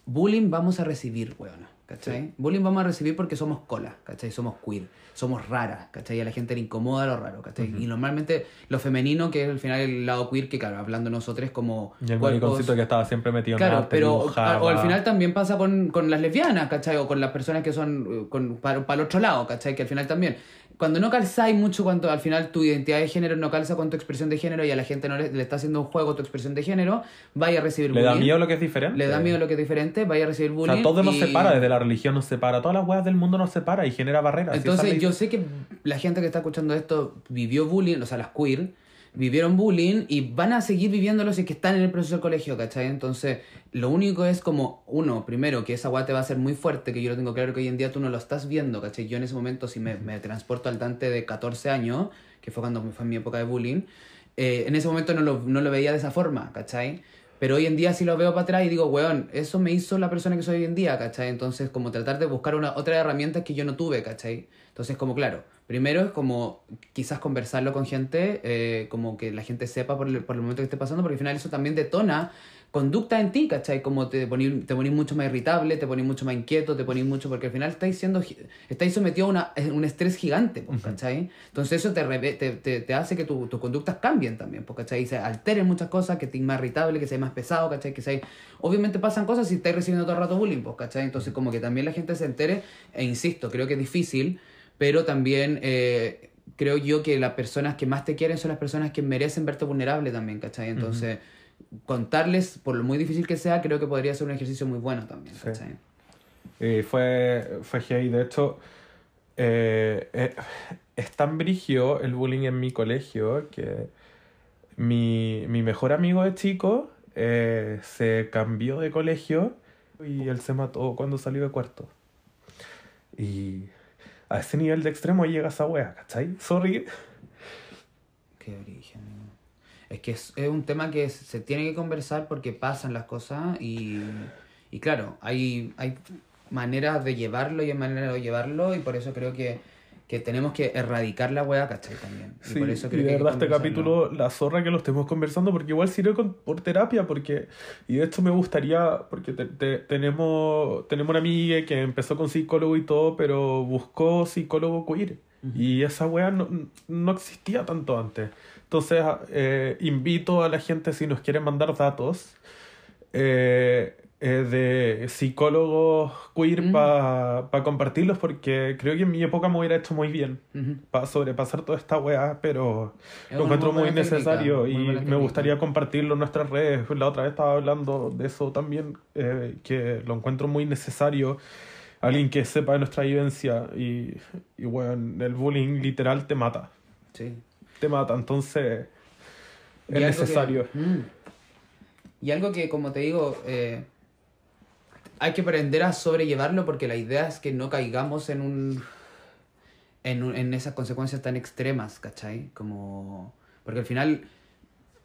bullying vamos a recibir, weona, ¿cachai? Bullying vamos a recibir porque somos cola, ¿cachai? Somos queer, somos raras, ¿cachai? A la gente le incomoda lo raro, ¿cachai? Y normalmente lo femenino, que es al final el lado queer, que claro, hablando nosotros como... Y el cuerpos- que estaba siempre metido en Claro, arte, pero dibujaba. o al final también pasa con, con las lesbianas, ¿cachai? O con las personas que son eh, con, para, para el otro lado, ¿cachai? Que al final también, cuando no calzáis mucho, cuando al final tu identidad de género no calza con tu expresión de género y a la gente no le, le está haciendo un juego tu expresión de género, vaya a recibir ¿Le da bullying. miedo lo que es diferente? Le da miedo lo que es diferente, vaya a recibir O bullying. sea, todo nos separa, desde la religión nos separa, todas las weas del mundo nos separa y genera barreras. Entonces, yo sé que la gente que está escuchando esto vivió bullying, o sea, las queer, vivieron bullying y van a seguir viviéndolo si es que están en el proceso del colegio, ¿cachai? Entonces, lo único es como, uno, primero, que esa weá te va a ser muy fuerte, que yo lo tengo claro que hoy en día tú no lo estás viendo, ¿cachai? Yo en ese momento, si me, me transporto al Dante de 14 años, que fue cuando fue mi época de bullying, eh, en ese momento no lo, no lo veía de esa forma, ¿cachai? Pero hoy en día sí lo veo para atrás y digo, weón, eso me hizo la persona que soy hoy en día, ¿cachai? Entonces, como tratar de buscar una, otra herramienta que yo no tuve, ¿cachai? Entonces, como claro, primero es como quizás conversarlo con gente, eh, como que la gente sepa por el, por el momento que esté pasando, porque al final eso también detona conducta en ti, ¿cachai? Como te ponís, te ponís mucho más irritable, te ponís mucho más inquieto, te ponís mucho, porque al final estáis siendo, estáis sometido a una, un estrés gigante, pues, ¿cachai? Entonces eso te, te, te, te hace que tu- tus conductas cambien también, pues, ¿cachai? Y se alteren muchas cosas, que estés más irritable, que seas más pesado, ¿cachai? Que seas... Obviamente pasan cosas si estáis recibiendo todo el rato bullying, pues, ¿cachai? Entonces como que también la gente se entere, e insisto, creo que es difícil, pero también... eh, Creo yo que las personas que más te quieren son las personas que merecen verte vulnerable también, ¿cachai? Entonces, contarles, por lo muy difícil que sea, creo que podría ser un ejercicio muy bueno también, Sí. ¿cachai? Y fue, fue heavy. De hecho, eh, eh, es tan brigio el bullying en mi colegio que mi, mi mejor amigo de chico eh, se cambió de colegio y él se mató cuando salió de cuarto. Y a ese nivel de extremo llega esa wea, ¿cachai? Sorry. Qué origen. Es que es, es un tema que se tiene que conversar porque pasan las cosas y, y claro, hay, hay maneras de llevarlo y hay maneras de llevarlo y por eso creo que, que tenemos que erradicar la wea, ¿cachai? También. Y Sí, por eso y creo de que verdad este capítulo, la zorra que lo estemos conversando, porque igual sirve con- por terapia, porque, y de hecho me gustaría, porque te- te- tenemos, tenemos una amiga que empezó con psicólogo y todo, pero buscó psicólogo queer, y esa wea no, no existía tanto antes. Entonces, eh, invito a la gente, si nos quieren mandar datos, eh, eh, de psicólogos queer Mm. para compartirlos, porque creo que en mi época me hubiera hecho muy bien para sobrepasar toda esta weá, pero Es lo encuentro muy muy buena técnica, necesario muy y me gustaría compartirlo en nuestras redes. La otra vez estaba hablando de eso también, eh, que lo encuentro muy necesario. Alguien que sepa de nuestra vivencia y, y bueno, el bullying literal te mata, Sí. te mata, entonces es que- necesario. Mm. Y algo que, como te digo, eh, hay que aprender a sobrellevarlo porque la idea es que no caigamos en un. en, un- en esas consecuencias tan extremas, ¿cachai? Como. Porque al final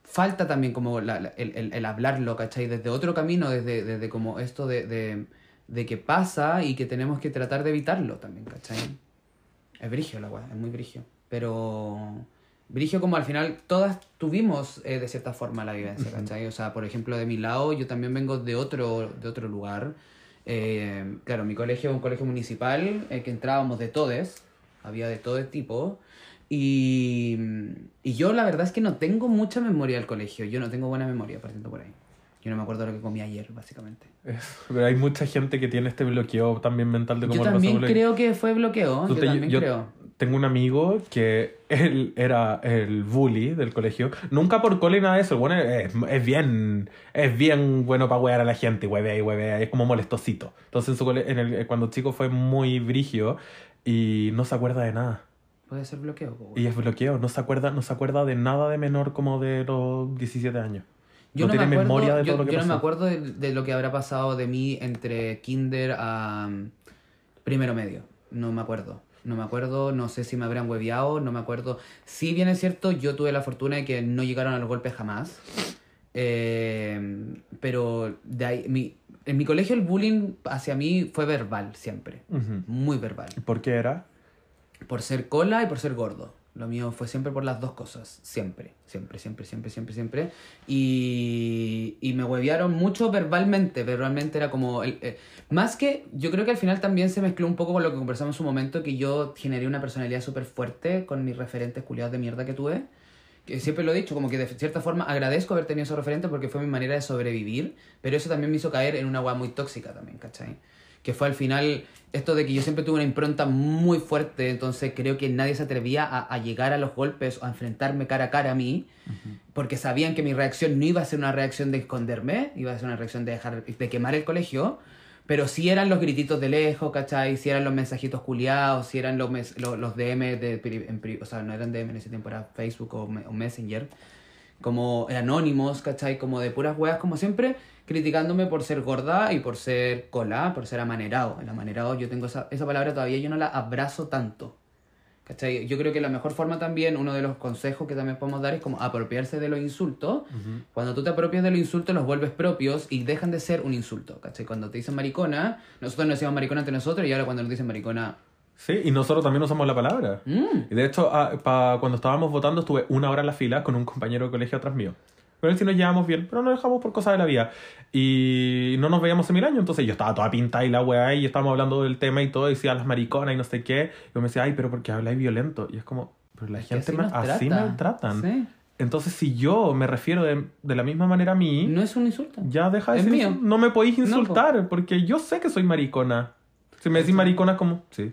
falta también como la- la- el, el- hablarlo, ¿cachai? Desde otro camino, desde, desde como esto de, de, de que pasa y que tenemos que tratar de evitarlo también, ¿cachai? Es brigio la weá, es muy brigio. Pero. Brigio como al final todas tuvimos eh, de cierta forma la vivencia, ¿cachai? O sea, por ejemplo, de mi lado, yo también vengo de otro, de otro lugar. Eh, claro, mi colegio es un colegio municipal, eh, que entrábamos de todes, había de todo tipo. Y, y yo la verdad es que no tengo mucha memoria del colegio, yo no tengo buena memoria partiendo por ahí. Yo no me acuerdo lo que comí ayer, básicamente. Pero hay mucha gente que tiene este bloqueo también mental de cómo Yo también creo que fue bloqueo, yo también yo creo. Tengo un amigo que él era el bully del colegio. Nunca por cole ni nada de eso. Bueno es, es bien, es bien bueno para huear a la gente, huevea y huevea. Es como molestosito. Entonces en su cole, en el, cuando chico fue muy brigio y no se acuerda de nada. Puede ser bloqueo. Y es bloqueo. No se acuerda, no se acuerda de nada de menor como de los 17 años. Yo no, no, tiene me acuerdo, memoria de yo, todo lo que yo no me acuerdo de, de lo que habrá pasado de mí entre kinder a um, primero medio. No me acuerdo. No me acuerdo, no sé si me habrían hueveado, no me acuerdo. Si bien es cierto, yo tuve la fortuna de que no llegaron a los golpes jamás. Eh, pero de ahí, mi, en mi colegio el bullying hacia mí fue verbal siempre. Muy verbal. ¿Por qué era? Por ser cola y por ser gordo. Lo mío fue siempre por las dos cosas. Siempre, siempre, siempre, siempre, siempre, siempre. Y, y me huevearon mucho verbalmente. Verbalmente era como... el- eh, más que... Yo creo que al final también se mezcló un poco con lo que conversamos en su momento, que yo generé una personalidad súper fuerte con mis referentes culiados de mierda que tuve. Que siempre lo he dicho, como que de cierta forma agradezco haber tenido esos referentes porque fue mi manera de sobrevivir, pero eso también me hizo caer en una agua muy tóxica también, ¿cachai? Que fue al final esto de que yo siempre tuve una impronta muy fuerte, entonces creo que nadie se atrevía a, a llegar a los golpes o a enfrentarme cara a cara a mí, porque sabían que mi reacción no iba a ser una reacción de esconderme, iba a ser una reacción de dejar de quemar el colegio, pero sí eran los grititos de lejos, ¿cachai? Sí eran los mensajitos culiados, sí eran los, mes- los, los DM, de, en o sea, no eran DM en ese tiempo, era Facebook o, o Messenger, como anónimos, ¿cachai? Como de puras weas, como siempre, criticándome por ser gorda y por ser cola, por ser amanerado. El amanerado, yo tengo esa, esa palabra todavía, yo no la abrazo tanto. ¿Cachai? Yo creo que la mejor forma también, uno de los consejos que también podemos dar es como apropiarse de los insultos. Cuando tú te apropias de los insultos, los vuelves propios y dejan de ser un insulto. ¿Cachai? Cuando te dicen maricona, nosotros nos decíamos maricona entre nosotros y ahora cuando nos dicen maricona... Sí, y nosotros también usamos la palabra. Mm. Y de hecho, ah, pa- cuando estábamos votando, estuve una hora en la fila con un compañero de colegio atrás mío. Con él sí nos llevamos bien, pero nos dejamos por cosas de la vida. Y no nos veíamos en mil años, entonces yo estaba toda pintada y la weá, y estábamos hablando del tema y todo, y decía las mariconas y no sé qué. Y yo me decía, ay, pero porque habláis violento. Y es como, pero la Es gente así me- así trata. maltratan. Sí. Entonces, si yo me refiero de, de la misma manera a mí, No es un insulto. ya deja de Es ser mío. No me podéis No, po. insultar, porque yo sé que soy maricona. Si me decís maricona, como, sí.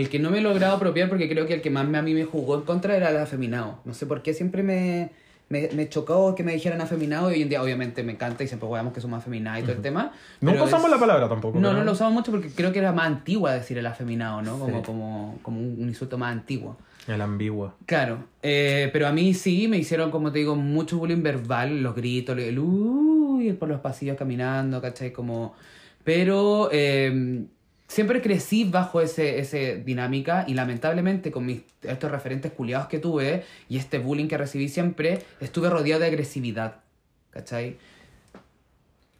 El, que no me he logrado apropiar, porque creo que el que más me- a mí me jugó en contra era el afeminado. No sé por qué siempre me, me, me chocó que me dijeran afeminado y hoy en día obviamente me encanta y siempre jugamos que somos afeminados y todo el tema. Nunca pero usamos es- la palabra tampoco. No, pero- no lo usamos mucho porque creo que era más antigua decir el afeminado, ¿no? Como, Sí. como, como un insulto más antiguo. El ambiguo. Claro, eh, pero a mí sí me hicieron, como te digo, mucho bullying verbal, los gritos, el uy, el por los pasillos caminando, ¿cachai? Como... Pero eh, siempre crecí bajo ese, ese dinámica y lamentablemente con mis, estos referentes culiados que tuve y este bullying que recibí siempre, estuve rodeado de agresividad, ¿cachai?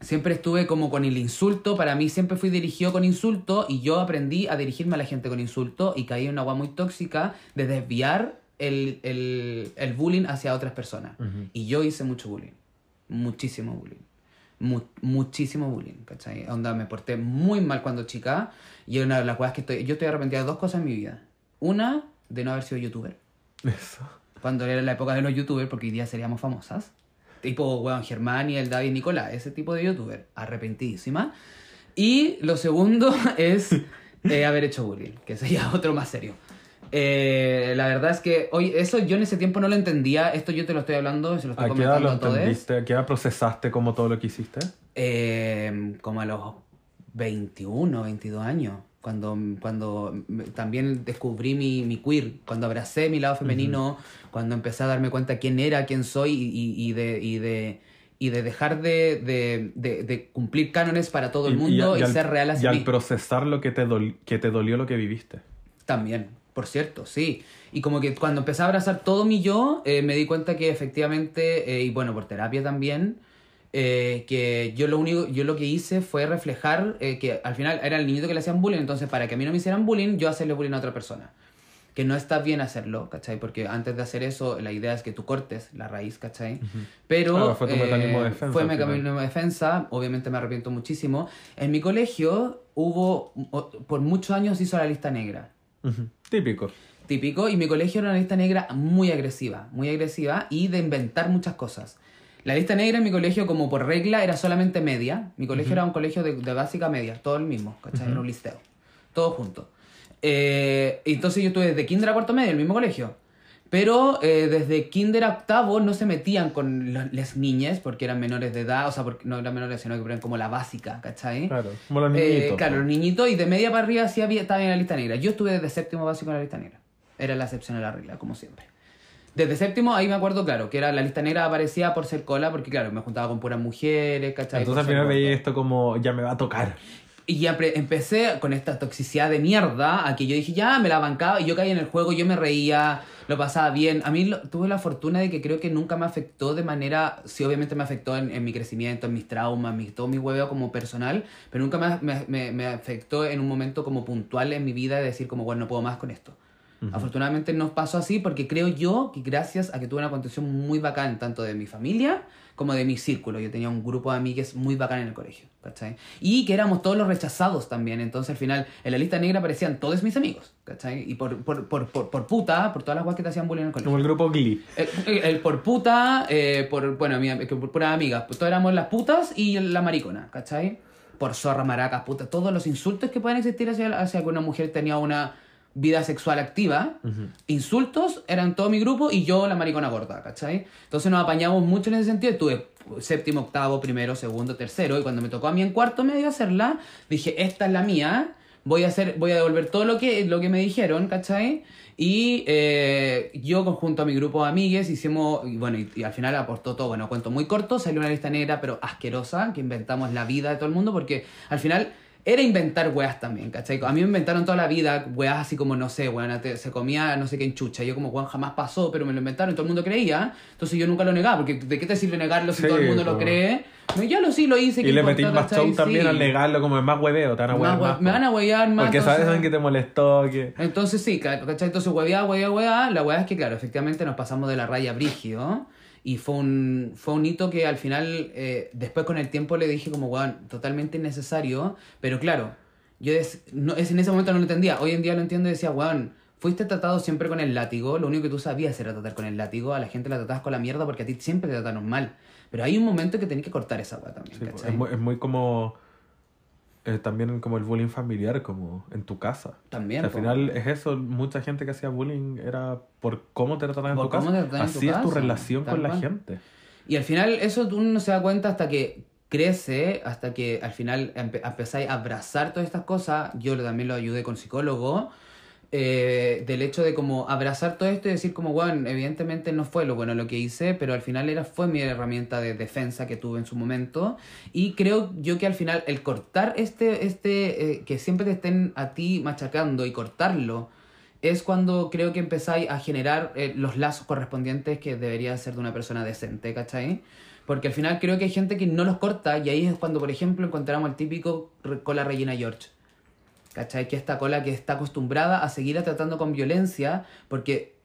Siempre estuve como con el insulto, para mí siempre fui dirigido con insulto y yo aprendí a dirigirme a la gente con insulto y caí en una agua muy tóxica de desviar el, el, el bullying hacia otras personas. Y yo hice mucho bullying, muchísimo bullying, Mu- muchísimo bullying, ¿cachai? Onda, me porté muy mal cuando chica y una de las cosas que estoy, yo estoy arrepentida de dos cosas en mi vida. Una, de no haber sido youtuber Eso. cuando era la época de los youtubers, porque hoy día seríamos famosas. Tipo, weón, Germán y el David Nicolás, ese tipo de youtuber, arrepentidísima. Y lo segundo (laughs) es eh, haber hecho bullying, que sería (laughs) otro más serio. Eh, la verdad es que hoy eso yo en ese tiempo no lo entendía. Esto yo te lo estoy hablando, se lo estoy ¿A qué edad comentando lo entendiste? ¿A qué edad procesaste como todo lo que hiciste? Eh, como a los 21, 22 años. Cuando, cuando también descubrí mi, mi queer, cuando abracé mi lado femenino, cuando empecé a darme cuenta quién era, quién soy y, y- y de, y, de, y de dejar de, de, de- de cumplir cánones para todo el mundo y, al- ser real Y hacia al procesar lo que te, que te dolió lo que viviste. También, por cierto, sí. Y como que cuando empecé a abrazar todo mi yo, eh, me di cuenta que efectivamente, eh, y bueno, por terapia también, eh, que yo lo único, yo lo que hice fue reflejar eh, que al final era el niñito que le hacían bullying, entonces para que a mí no me hicieran bullying, yo hacerle bullying a otra persona. Que no está bien hacerlo, ¿cachai? Porque antes de hacer eso, la idea es que tú cortes la raíz, ¿cachai? Pero Claro, fue tu eh, mecanismo de defensa Fue mi mecanismo de defensa, obviamente me arrepiento muchísimo. En mi colegio hubo, por muchos años hizo la lista negra Típico. típico y mi colegio era una lista negra muy agresiva, muy agresiva y de inventar muchas cosas. La lista negra en mi colegio como por regla era solamente media. Mi colegio era un colegio de, de básica media, todo el mismo, ¿cachai? Era un listeo, todo junto. Eh, entonces yo estuve desde kinder a cuarto medio en el mismo colegio. Pero eh, desde kinder a octavo no se metían con las niñas porque eran menores de edad, o sea, porque no eran menores, sino que eran como la básica, ¿cachai? Claro. Como los Eh, niñitos. claro, pues. los niñitos y de media para arriba sí había, estaba en la lista negra. Yo estuve desde séptimo básico en la lista negra. Era la excepción a la regla, como siempre. Desde séptimo, ahí me acuerdo, claro, que era la lista negra aparecía por ser cola, porque claro, me juntaba con puras mujeres, ¿cachai? Entonces al final veía esto como ya me va a tocar. Y ya empecé con esta toxicidad de mierda, a que yo dije, ya, me la bancaba, y yo caí en el juego, yo me reía, lo pasaba bien. A mí lo- tuve la fortuna de que creo que nunca me afectó de manera, sí, obviamente me afectó en, en mi crecimiento, en mis traumas, mi, todo mi hueveo como personal, pero nunca me, me, me- me afectó en un momento como puntual en mi vida de decir como, bueno, no puedo más con esto. Afortunadamente no pasó así porque creo yo que gracias a que tuve una contención muy bacán tanto de mi familia como de mi círculo. Yo tenía un grupo de amigues muy bacán en el colegio, ¿cachai? Y que éramos todos los rechazados también. Entonces al final en la lista negra aparecían todos mis amigos, ¿cachai? Y por, por, por, por, por puta, por todas las guas que te hacían bullying en el colegio. Como el grupo Glee. El, el- el por puta, eh, por, bueno, mi, por puras amigas, pues todos éramos las putas y la maricona, ¿cachai? Por zorra, maracas, puta, todos los insultos que pueden existir hacia, hacia que una mujer tenía una vida sexual activa, insultos eran todo mi grupo y yo la maricona gorda, ¿cachai? Entonces nos apañamos mucho en ese sentido, estuve séptimo, octavo, primero, segundo, tercero, y cuando me tocó a mí en cuarto medio hacerla, dije, esta es la mía, voy a hacer, voy a devolver todo lo que, lo que me dijeron, ¿cachai? Y eh, yo conjunto a mi grupo de amigues hicimos, y bueno, y, y al final aportó todo, bueno, cuento muy corto, salió una lista negra pero asquerosa, que inventamos la vida de todo el mundo, porque al final era inventar weas también, ¿cachai? A mí me inventaron toda la vida weas así como, no sé, weón, se comía no sé qué en chucha. Yo como, weón, jamás pasó, pero me lo inventaron y todo el mundo creía. Entonces yo nunca lo negaba, porque ¿de qué te sirve negarlo si Sí, todo el mundo lo como- cree? No, yo lo sí lo hice. Y ¿qué le metís más show también Sí. al negarlo, como es más hueveo, te van a Más huear hue- más. me van a huevear más. Porque entonces- sabes que te molestó, que... entonces sí, ca- ¿cachai? Entonces hueveá, hueveá, hueveá. La hueá es que, claro, efectivamente nos pasamos de la raya brígido. Y fue un, fue un hito que al final, eh, después con el tiempo le dije como, weón, totalmente innecesario. Pero claro, yo des- no, es, en ese momento no lo entendía. Hoy en día lo entiendo y decía, weón, fuiste tratado siempre con el látigo. Lo único que tú sabías era tratar con el látigo. A la gente la tratabas con la mierda porque a ti siempre te trataron mal. Pero hay un momento que tenés que cortar esa hueá también, Sí, es muy como... eh, también como el bullying familiar, como en tu casa. También, al final es eso, mucha gente que hacía bullying era por cómo te trataban en tu cómo casa. te tu Así es tu relación con la gente. Y al final eso tú no se da cuenta hasta que crece, hasta que al final empe- empezáis a abrazar todas estas cosas. Yo también lo ayudé con psicólogo. Eh, del hecho de como abrazar todo esto y decir como, bueno, evidentemente no fue lo bueno lo que hice, pero al final era, fue mi herramienta de defensa que tuve en su momento. Y creo yo que al final el cortar este, este, eh, que siempre te estén a ti machacando y cortarlo, es cuando creo que empezáis a generar eh, los lazos correspondientes que debería ser de una persona decente, ¿cachai? Porque al final creo que hay gente que no los corta y ahí es cuando, por ejemplo, encontramos el típico cola rellena George. ¿Cachai? Que esta cola que está acostumbrada a seguir tratando con violencia porque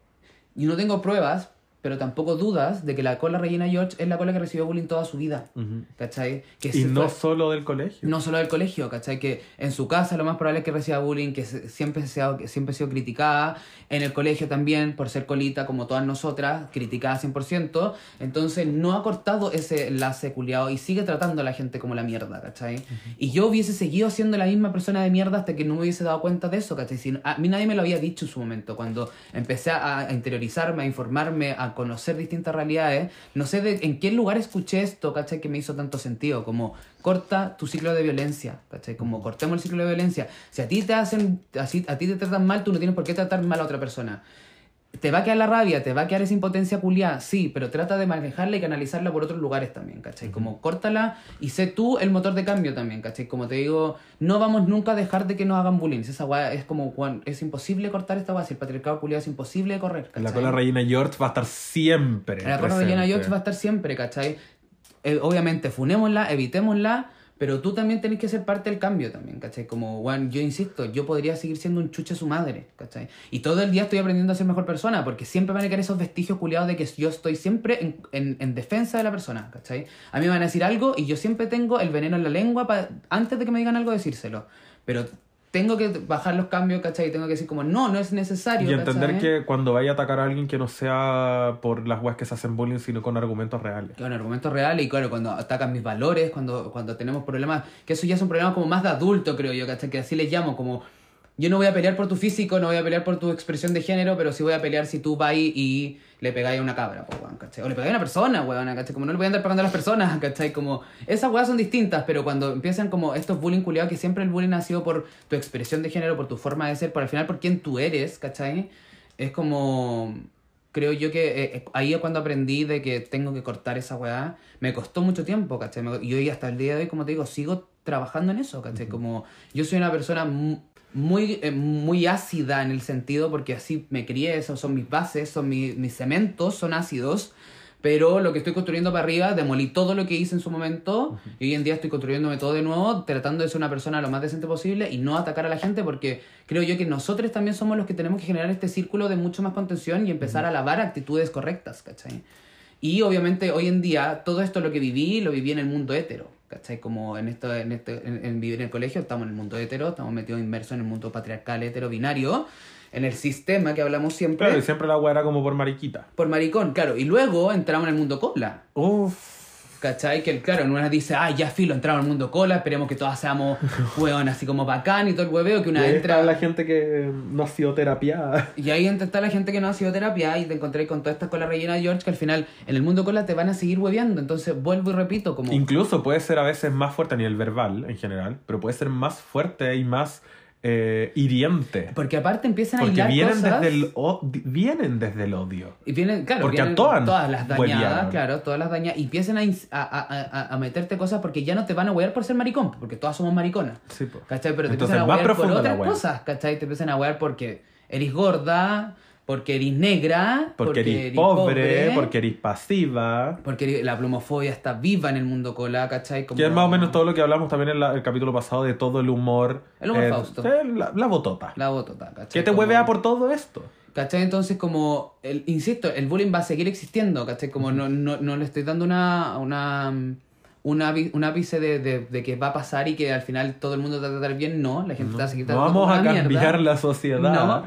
yo no tengo pruebas, pero tampoco dudas de que la cola rellena George es la cola que recibió bullying toda su vida. ¿Cachai? Que Y no fue- solo del colegio. no solo del colegio, ¿cachai? Que en su casa lo más probable es que reciba bullying, que siempre, se ha, que siempre ha sido criticada. En el colegio también, por ser colita, como todas nosotras, criticada 100%. Entonces no ha cortado ese enlace culiado y sigue tratando a la gente como la mierda, ¿cachai? Y yo hubiese seguido siendo la misma persona de mierda hasta que no me hubiese dado cuenta de eso, ¿cachai? Si- a mí nadie me lo había dicho en su momento. Cuando empecé a, a interiorizarme, a informarme, a conocer distintas realidades, no sé de, en qué lugar escuché esto, ¿cachai? Que me hizo tanto sentido, como corta tu ciclo de violencia, ¿cachai? Como cortemos el ciclo de violencia. Si a ti te hacen, así, a ti te tratan mal, tú no tienes por qué tratar mal a otra persona. Te va a quedar la rabia, te va a quedar esa impotencia culiada, sí, pero trata de manejarla y canalizarla por otros lugares también, ¿cachai? Como córtala y sé tú el motor de cambio también, ¿cachai? Como te digo, no vamos nunca a dejar de que nos hagan bullying. Esa weá es como, Juan, es imposible cortar esta weá, si el patriarcado culiado es imposible de correr, ¿cachai? La cola rellena George va a estar siempre. La cola rellena George va a estar siempre, ¿cachai? Eh, obviamente, funémosla, evitémosla, pero tú también tenés que ser parte del cambio también, ¿cachai? Como, bueno, yo insisto, yo podría seguir siendo un chuche su madre, ¿cachai? Y todo el día estoy aprendiendo a ser mejor persona, porque siempre van a quedar esos vestigios culiados de que yo estoy siempre en, en, en defensa de la persona, ¿cachai? A mí me van a decir algo y yo siempre tengo el veneno en la lengua para antes de que me digan algo decírselo. Pero tengo que bajar los cambios, ¿cachai? Tengo que decir como, no, no es necesario, Y entender ¿cachai? que cuando vaya a atacar a alguien que no sea por las weas que se hacen bullying, sino con argumentos reales. Con argumentos reales y claro, cuando atacan mis valores, cuando, cuando tenemos problemas, que eso ya son problemas como más de adulto, creo yo, ¿cachai? Que así les llamo, como yo no voy a pelear por tu físico, no voy a pelear por tu expresión de género, pero sí voy a pelear si tú vas y le pegáis a una cabra, po, weón, ¿cachai? O le pegáis a una persona, weón, ¿cachai? Como no le voy a andar pegando a las personas, (laughs) ¿cachai? Como esas weas son distintas, pero cuando empiezan como estos bullying culiados, que siempre el bullying ha sido por tu expresión de género, por tu forma de ser, por al final por quién tú eres, ¿cachai? Es como creo yo que eh, eh, ahí es cuando aprendí de que tengo que cortar esa weá. Me costó mucho tiempo, ¿cachai? Y hoy hasta el día de hoy, como te digo, sigo trabajando en eso, ¿cachai? Como yo soy una persona muy, eh, muy ácida en el sentido, porque así me crié, esos son mis bases, son mi- mis cementos, son ácidos. Pero lo que estoy construyendo para arriba, demolí todo lo que hice en su momento y hoy en día estoy construyéndome todo de nuevo, tratando de ser una persona lo más decente posible y no atacar a la gente porque creo yo que nosotros también somos los que tenemos que generar este círculo de mucho más contención y empezar a lavar actitudes correctas, ¿cachai? Y obviamente hoy en día todo esto lo que viví, lo viví en el mundo hetero, ¿cachai? Como en esto, en, este, en, en vivir en el colegio, estamos en el mundo hetero, estamos metidos inmersos en el mundo patriarcal hetero binario, en el sistema que hablamos siempre. Claro, y siempre la wea era como por mariquita. Por maricón, claro. Y luego entramos en el mundo cola. Uff. ¿Cachai? Que claro, una dice, ah, ya filo, entramos en el mundo cola, esperemos que todas seamos (laughs) hueón así como bacán y todo el hueveo, que Y una ahí entra. está la gente que no ha sido terapiada. (laughs) Y ahí está la gente que no ha sido terapia y te encontré con toda esta cola rellena de George que al final en el mundo cola te van a seguir hueveando. Entonces vuelvo y repito, como. Incluso puede ser a veces más fuerte a nivel verbal en general, pero puede ser más fuerte y más eh, hiriente. Porque aparte empiezan a Porque vienen cosas. desde, el, o- vienen desde el odio. Y vienen, claro, Porque a vienen todas todas las dañadas, claro, todas las dañadas. Y empiezan a, a, a- a- meterte cosas porque ya no te van a huear por ser maricón, porque todas somos mariconas. Sí, po. ¿Cachai? Pero te Entonces, empiezan a huear por otras cosas, ¿cachai? Te empiezan a huear porque eres gorda, porque eres negra, Porque, eres pobre, porque eres pasiva. porque la plumofobia está viva en el mundo cola, ¿cachai? Como- Que es más o menos todo lo que hablamos también en la- el capítulo pasado de todo el humor. El humor eh, Fausto. sí, La, la botota. La botota, ¿cachai? ¿Qué te Como- huevea por todo esto? ¿Cachai? Entonces, como, el, insisto, el bullying va a seguir existiendo, ¿cachai? Como no, no, no le estoy dando una, una, un avi- un ápice de, de, de que va a pasar y que al final todo el mundo te va a tratar bien, no, la gente te va a seguir No tratando vamos como a una cambiar mierda. la sociedad. No,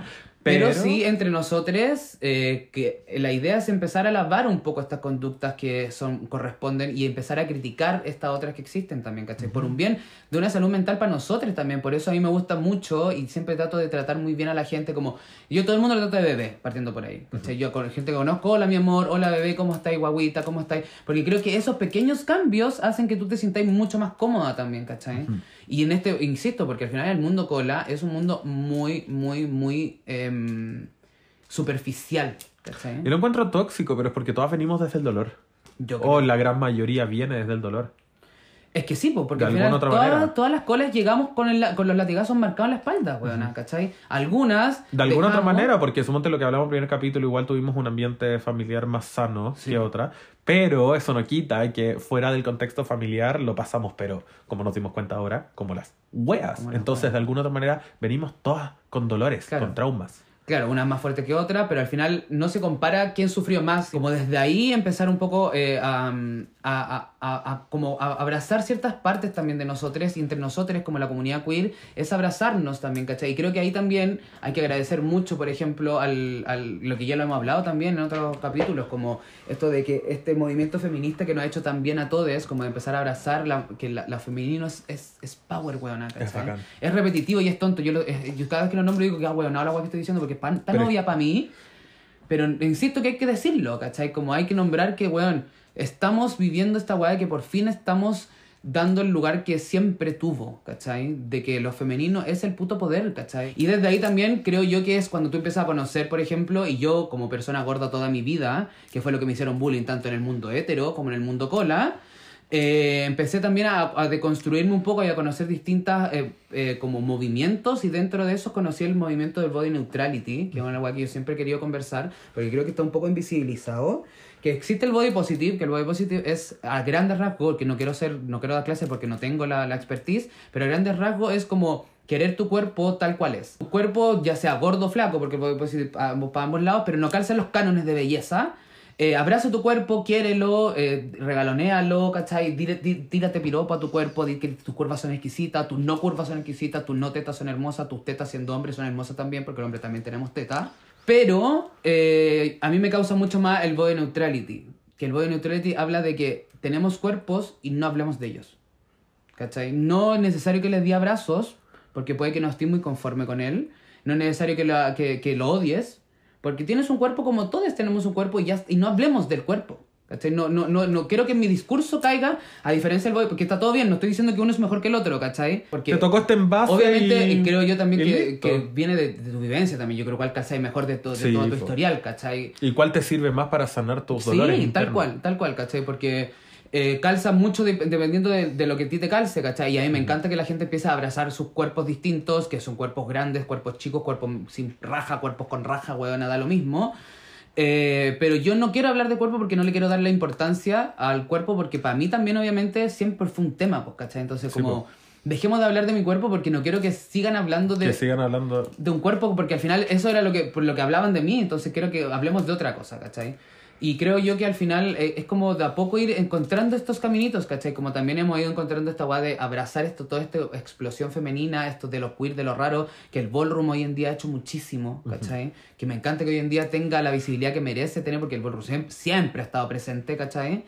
pero, pero, sí entre nosotros eh, que la idea es empezar a lavar un poco estas conductas que son corresponden y empezar a criticar estas otras que existen también, ¿cachai? Por un bien de una salud mental para nosotros también, por eso a mí me gusta mucho y siempre trato de tratar muy bien a la gente como yo todo el mundo lo trato de bebé, partiendo por ahí, ¿cachai? Yo con gente que conozco, hola mi amor, hola bebé, ¿cómo estáis, guaguita? ¿Cómo estáis? Porque creo que esos pequeños cambios hacen que tú te sintáis mucho más cómoda también, ¿cachai? Y en este, insisto, porque al final el mundo cola es un mundo muy, muy, muy em, superficial, ¿cachai? Yo lo encuentro tóxico, pero es porque todas venimos desde el dolor. Yo creo- O la gran mayoría viene desde el dolor. Es que sí, po, porque al final todas, todas las colas llegamos con, el, con los latigazos marcados en la espalda, weona, ¿cachai? Algunas... De alguna otra manera, porque suponte lo que hablamos en el primer capítulo, igual tuvimos un ambiente familiar más sano Sí. que otra, pero eso no quita que fuera del contexto familiar lo pasamos, pero como nos dimos cuenta ahora, como las weas. Entonces, de alguna otra manera, venimos todas con dolores, Claro. con traumas. Claro, una es más fuerte que otra, pero al final no se compara quién sufrió más. Como desde ahí empezar un poco eh, a, a- a- a- como abrazar ciertas partes también de nosotros y entre nosotros como la comunidad queer es abrazarnos también, ¿cachai? Y creo que ahí también hay que agradecer mucho, por ejemplo, al, al- lo que ya lo hemos hablado también en otros capítulos, como esto de que este movimiento feminista que nos ha hecho tan bien a todos, como de empezar a abrazar la, que la, la femenino es, es, es power, weona, ¿cachai? Es. Es repetitivo y es tonto. Yo, lo- yo cada vez que lo nombro digo que, ah, weón, no la weá que estoy diciendo porque pan- tan Pero- obvia para mí. Pero insisto que hay que decirlo, ¿cachai? Como hay que nombrar que, weón, estamos viviendo esta weá que por fin estamos dando el lugar que siempre tuvo, ¿cachai? De que lo femenino es el puto poder, ¿cachai? Y desde ahí también creo yo que es cuando tú empiezas a conocer, por ejemplo, y yo como persona gorda toda mi vida, que fue lo que me hicieron bullying tanto en el mundo hetero como en el mundo cola, eh, empecé también a, a deconstruirme un poco y a conocer distintas eh, eh, como movimientos y dentro de esos conocí el movimiento del body neutrality, que es cosa que yo siempre he querido conversar, porque creo que está un poco invisibilizado. Que existe el body positive, que el body positive es a grandes rasgos, que no quiero ser, no quiero dar clase porque no tengo la, la expertise, pero a grandes rasgos es como querer tu cuerpo tal cual es. Tu cuerpo, ya sea gordo o flaco, porque positive pa- para ambos lados, pero no calza en los cánones de belleza. Eh, abraza tu cuerpo, quiérelo, eh, regalonéalo, ¿cachai? Tírate piropo a tu cuerpo, di que tus curvas son exquisitas, tus no curvas son exquisitas, tus no tetas son hermosas, tus tetas siendo hombres son hermosas también, porque los hombres también tenemos tetas. Pero eh, a mí me causa mucho más el body neutrality, que el body neutrality habla de que tenemos cuerpos y no hablemos de ellos. ¿Cachai? No es necesario que les di abrazos, porque puede que no estés muy conforme con él. No es necesario que, la- que, que lo odies, porque tienes un cuerpo como todos tenemos un cuerpo y, ya, y no hablemos del cuerpo. ¿Cachai? No, no, no, no quiero que mi discurso caiga, a diferencia del boy, porque está todo bien, no estoy diciendo que uno es mejor que el otro, ¿cachai? Porque Te tocó este envase obviamente y... creo yo también que, que viene de, de tu vivencia también. Yo creo que calzáis mejor de, to- de Sí, todo tu historial, ¿cachai? ¿Y cuál te sirve más para sanar tus Sí, dolores tal internos? cual, tal cual, ¿cachai? Porque eh, calza mucho de- dependiendo de, de lo que a ti te calce, ¿cachai? Y a mí me encanta que la gente empiece a abrazar sus cuerpos distintos, que son cuerpos grandes, cuerpos chicos, cuerpos sin raja, cuerpos con raja, weón, da lo mismo. Eh, pero yo no quiero hablar de cuerpo porque no le quiero dar la importancia al cuerpo, porque para mí también, obviamente, siempre fue un tema, pues, ¿cachai? Entonces, Sí, como, dejemos de hablar de mi cuerpo porque no quiero que sigan hablando de, Que sigan hablando... de un cuerpo, porque al final eso era lo que, por lo que hablaban de mí, entonces quiero que hablemos de otra cosa, ¿cachai? Y creo yo que al final eh, es como de a poco ir encontrando estos caminitos, ¿cachai? Como también hemos ido encontrando esta guay de abrazar esto, toda esta explosión femenina, esto de lo queer, de lo raro, que el ballroom hoy en día ha hecho muchísimo, ¿cachai? Que me encanta que hoy en día tenga la visibilidad que merece tener, porque el ballroom siempre, siempre ha estado presente, ¿cachai?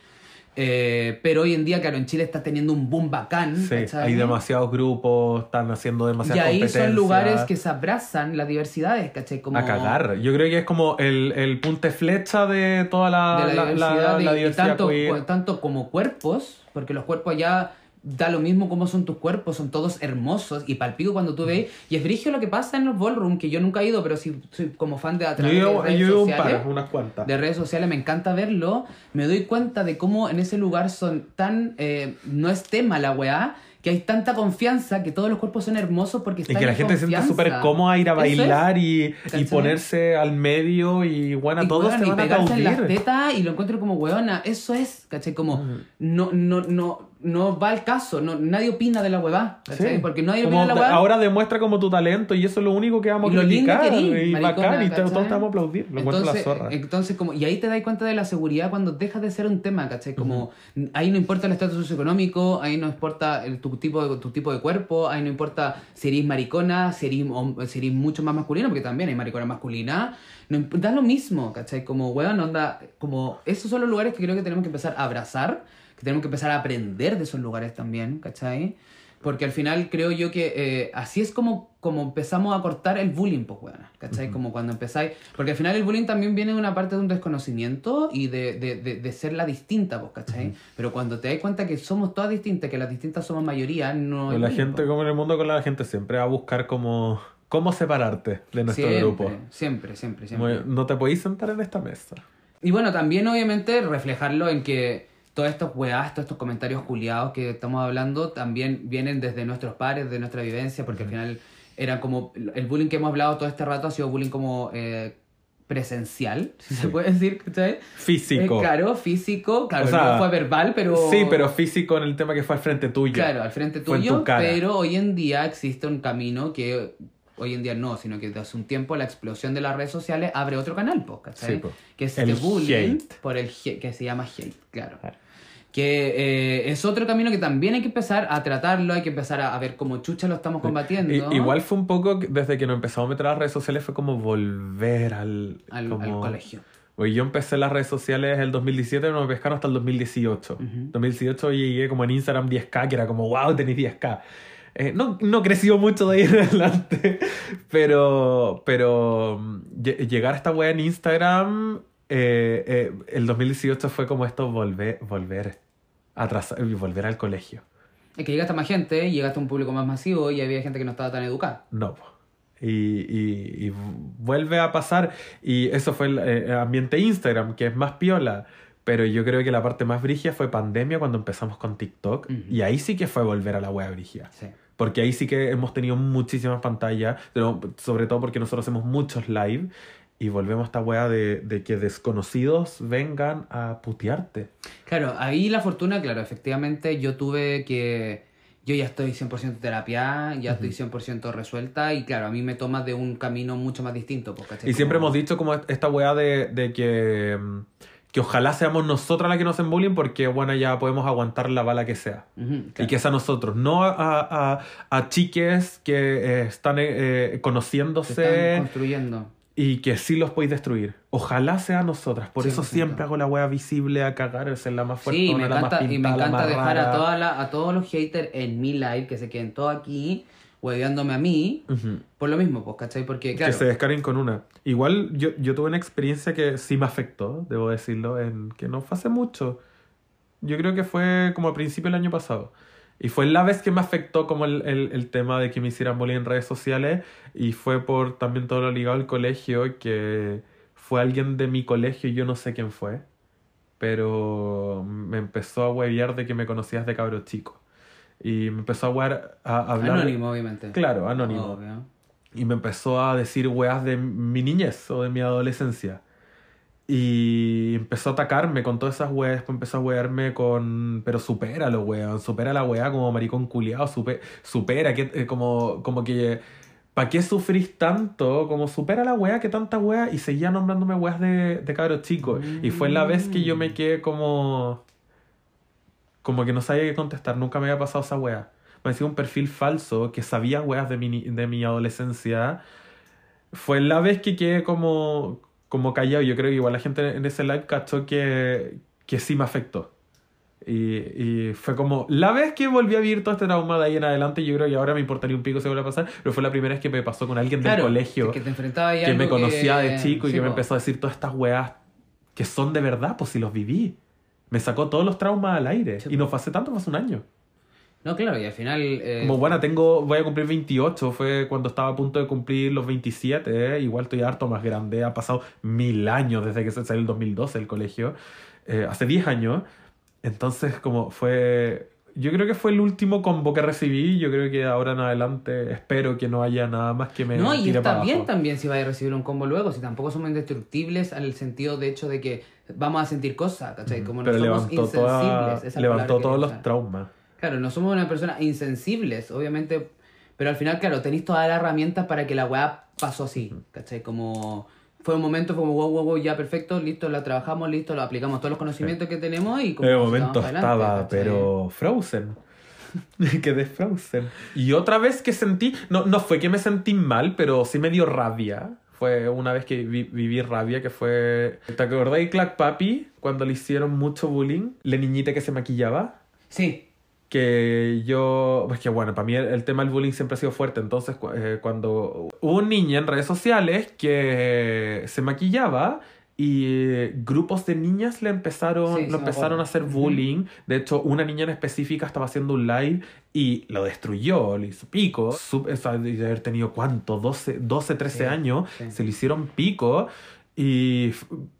Eh, pero hoy en día, claro, en Chile está teniendo un boom bacán, hay demasiados grupos, están haciendo Y demasiadas ahí son lugares que se abrazan las diversidades, ¿cachai? Como A cagar. Yo creo que es como el, el punte flecha de toda la, de la, la- diversidad, la- y- y diversidad tanto, tanto como cuerpos, porque los cuerpos ya da lo mismo cómo son tus cuerpos, son todos hermosos y palpico cuando tú ves. Y es brigio lo que pasa en los ballroom, que yo nunca he ido, pero sí soy como fan de a Yo de redes yo un par, unas cuantas. De redes sociales me encanta verlo. Me doy cuenta de cómo en ese lugar son tan. eh, no es tema la weá, que hay tanta confianza que todos los cuerpos son hermosos porque Y están que la en gente se siente súper cómoda a ir a es. bailar y, y ponerse al medio y bueno, Y, todos weón, te y van a pegarse en las aplaudir. tetas y lo encuentro como weona. Eso es, ¿cachai? Como no, no, no, no va al caso, no, nadie opina de la huevá, ¿cachai? Sí. Porque nadie Como opina de la weá. Ahora demuestra como tu talento y eso es lo único que vamos a lo criticar. que eres, y maricona, bacán, y todos te vamos a aplaudir. Lo la entonces, zorra. entonces como, y ahí te das cuenta de la seguridad cuando dejas de ser un tema, ¿cachai? Como ahí no importa el estatus socioeconómico, ahí no importa el- tu, tipo de, tu tipo de cuerpo, ahí no importa si eres maricona, si eres, hom- si eres mucho más masculino, porque también hay maricona masculina. No, da lo mismo, ¿cachai? Como, weón, onda, como esos son los lugares que creo que tenemos que empezar a abrazar, que tenemos que empezar a aprender de esos lugares también, ¿cachai? Porque al final creo yo que eh, así es como, como empezamos a cortar el bullying, pues, weón. ¿Cachai? Como cuando empezáis. Porque al final el bullying también viene de una parte de un desconocimiento y de, de, de, de ser la distinta, pues, ¿cachai? Pero cuando te das cuenta que somos todas distintas, que las distintas somos mayoría, no. hay la bullying, gente, po. como en el mundo con la gente, siempre va a buscar como cómo separarte de nuestro siempre, grupo. Siempre, siempre, siempre. no te podéis sentar en esta mesa. Y bueno, también obviamente reflejarlo en que todos estos weás, todos estos comentarios juliados que estamos hablando también vienen desde nuestros pares, de nuestra vivencia, porque al final era como el bullying que hemos hablado todo este rato ha sido bullying como eh, presencial, si se puede decir, ¿cachai? Físico. Eh, claro, físico, claro, O sea, no fue verbal, pero... Sí, pero físico en el tema que fue al frente tuyo. Claro, al frente tuyo, tu pero hoy en día existe un camino que hoy en día no, sino que desde hace un tiempo la explosión de las redes sociales abre otro canal, ¿cachai? Sí, po. Que es El este bullying hate. por el que se llama hate, claro. Claro. Que eh, es otro camino que también hay que empezar a tratarlo, hay que empezar a, a ver cómo chucha lo estamos combatiendo. I- igual fue un poco, desde que nos empezamos a meter a las redes sociales, fue como volver al, al, como- al colegio. Oye, yo empecé las redes sociales el 2017, pero no me pescaron hasta el 2018. 2018 llegué como en Instagram 10k, que era como, wow, tenés 10k. Eh, no, no creció mucho de ahí en (laughs) adelante, pero, pero mm, lle- llegar a esta wea en Instagram, eh, eh, el 2018 fue como esto, volver, volver, atrasar, volver al colegio. Es que llegaste a más gente, llegaste a un público más masivo y había gente que no estaba tan educada. No. Y, y, y vuelve a pasar. Y eso fue el eh, ambiente Instagram, que es más piola. Pero yo creo que la parte más brigia fue pandemia cuando empezamos con TikTok. Ujú. Y ahí sí que fue volver a la wea brigia. Sí. Porque ahí sí que hemos tenido muchísimas pantallas. sobre todo porque nosotros hacemos muchos live. Y volvemos a esta wea de, de que desconocidos vengan a putearte. Claro, ahí la fortuna, claro, efectivamente yo tuve que... Yo ya estoy 100% terapia, ya estoy 100% resuelta y claro, a mí me toma de un camino mucho más distinto. ¿cachai? Y siempre Como- hemos dicho como esta weá de, de que, mm, que ojalá seamos nosotras las que nos bullying porque, bueno, ya podemos aguantar la bala que sea. Ujú, Y claro. que es a nosotros, no a, a, a chiques que eh, están eh, Se conociéndose están construyendo. Y que sí los podéis destruir. Ojalá sea a nosotras. Por eso 100%. siempre hago la wea visible a cagar, ser la más fuerte, Sí, me la más encanta, y me pintada, encanta dejar a, toda la- a todos los haters en mi live, que se queden todos aquí, hueveándome a mí, Ujú. por lo mismo, pues, ¿cachai? Porque, claro, Que se descarguen con una. Igual yo, yo tuve una experiencia que sí me afectó, debo decirlo, en que no fue hace mucho. Yo creo que fue como a principio del año pasado. Y fue la vez que me afectó como el, el, el tema de que me hicieran bullying en redes sociales. Y fue por también todo lo ligado al colegio, que fue alguien de mi colegio y yo no sé quién fue. Pero me empezó a huevear de que me conocías de cabro chico. Y me empezó a, huear- a hablar... anónimo, obviamente. Claro, anónimo. Obvio. Y me empezó a decir weas de mi niñez o de mi adolescencia. Y empezó a atacarme con todas esas weas. Después empezó a wearme con. Pero supéralo, weón. Supera la wea como maricón culiado. Super, supera, que, eh, como, como que. ¿Para qué sufrís tanto? Como supera la wea, que tanta wea. Y seguía nombrándome weas de, de cabros chicos. Y fue la vez que yo me quedé como. Como que no sabía qué contestar. Nunca me había pasado esa wea. Me hacía un perfil falso que sabía weas de mi, de mi adolescencia. Fue la vez que quedé como, como callado. Yo creo que igual la gente en ese live cachó que, que sí me afectó. Y, y fue como la vez que volví a vivir todo este trauma de ahí en adelante. Yo creo que ahora me importaría un pico si vuelve a pasar. Pero fue la primera vez que me pasó con alguien del Claro, colegio que te enfrentabas ahí a que me conocía de chico y sí, que me po. empezó a decir todas estas weas que son de verdad, pues si los viví. Me sacó todos los traumas al aire. Sí, y no fue hace tanto, fue hace un año. No, claro, y al final... eh, Como bueno, tengo, voy a cumplir 28, fue cuando estaba a punto de cumplir los 27, ¿eh? igual estoy harto más grande, ha pasado mil años desde que salió el 2012 el colegio, eh, hace 10 años, entonces como fue, yo creo que fue el último combo que recibí, yo creo que ahora en adelante espero que no haya nada más que me No, y tire para está bien abajo. también si vais a recibir un combo luego, si tampoco somos indestructibles en el sentido de hecho de que vamos a sentir cosas, ¿cachai? Como Pero no somos levantó, insensibles. toda- esa levantó todos los traumas. Claro, no somos una persona insensibles, obviamente, pero al final, claro, tenéis todas las herramientas para que la weá pasó así, ¿cachai? Como fue un momento, fue como wow, wow, wow, ya perfecto, listo, la trabajamos, listo, lo aplicamos todos los conocimientos que tenemos y como En el momento estaba, pero Frozen. (laughs) Quedé Frozen. Y otra vez que sentí, no, no fue que me sentí mal, pero sí me dio rabia. Fue una vez que vi- viví rabia, que fue... ¿Te acordás de Clack Papi? Cuando le hicieron mucho bullying. La niñita que se maquillaba. Sí, Que yo... Pues que bueno, para mí el, el tema del bullying siempre ha sido fuerte. Entonces, cu- eh, cuando hubo un niño en redes sociales que se maquillaba y grupos de niñas le empezaron, Sí, lo empezaron a hacer bullying. De hecho, una niña en específica estaba haciendo un live y lo destruyó, le hizo pico. Sup- o sea, de haber tenido cuánto, 12, 12 13 Sí, años, sí. se le hicieron pico. Y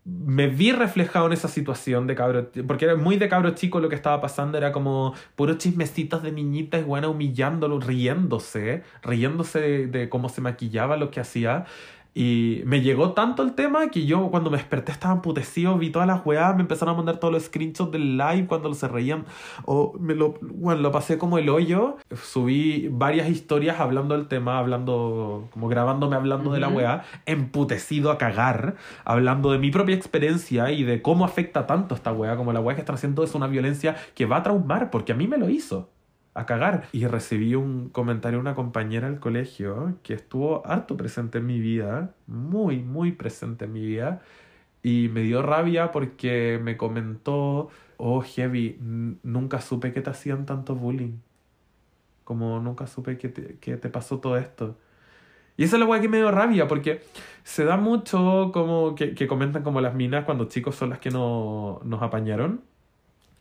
me vi reflejado en esa situación de cabro, porque era muy de cabro chico lo que estaba pasando, era como puros chismecitos de niñitas, buena humillándolo, riéndose, riéndose de cómo se maquillaba, lo que hacía. Y me llegó tanto el tema que yo cuando me desperté estaba emputecido, vi todas las weas, me empezaron a mandar todos los screenshots del live cuando se reían, o me lo, bueno, lo pasé como el hoyo. Subí varias historias hablando del tema, hablando, como grabándome hablando de la wea, emputecido a cagar, hablando de mi propia experiencia y de cómo afecta tanto esta wea, como la wea que están haciendo es una violencia que va a traumar, porque a mí me lo hizo a cagar. Y recibí un comentario de una compañera del colegio que estuvo harto presente en mi vida, muy, muy presente en mi vida, y me dio rabia porque me comentó, oh, Heavy, nunca supe que te hacían tanto bullying. Como nunca supe que te, que te pasó todo esto. Y esa es la weá que me dio rabia, porque se da mucho como que, que comentan como las minas cuando chicos son las que no, nos apañaron.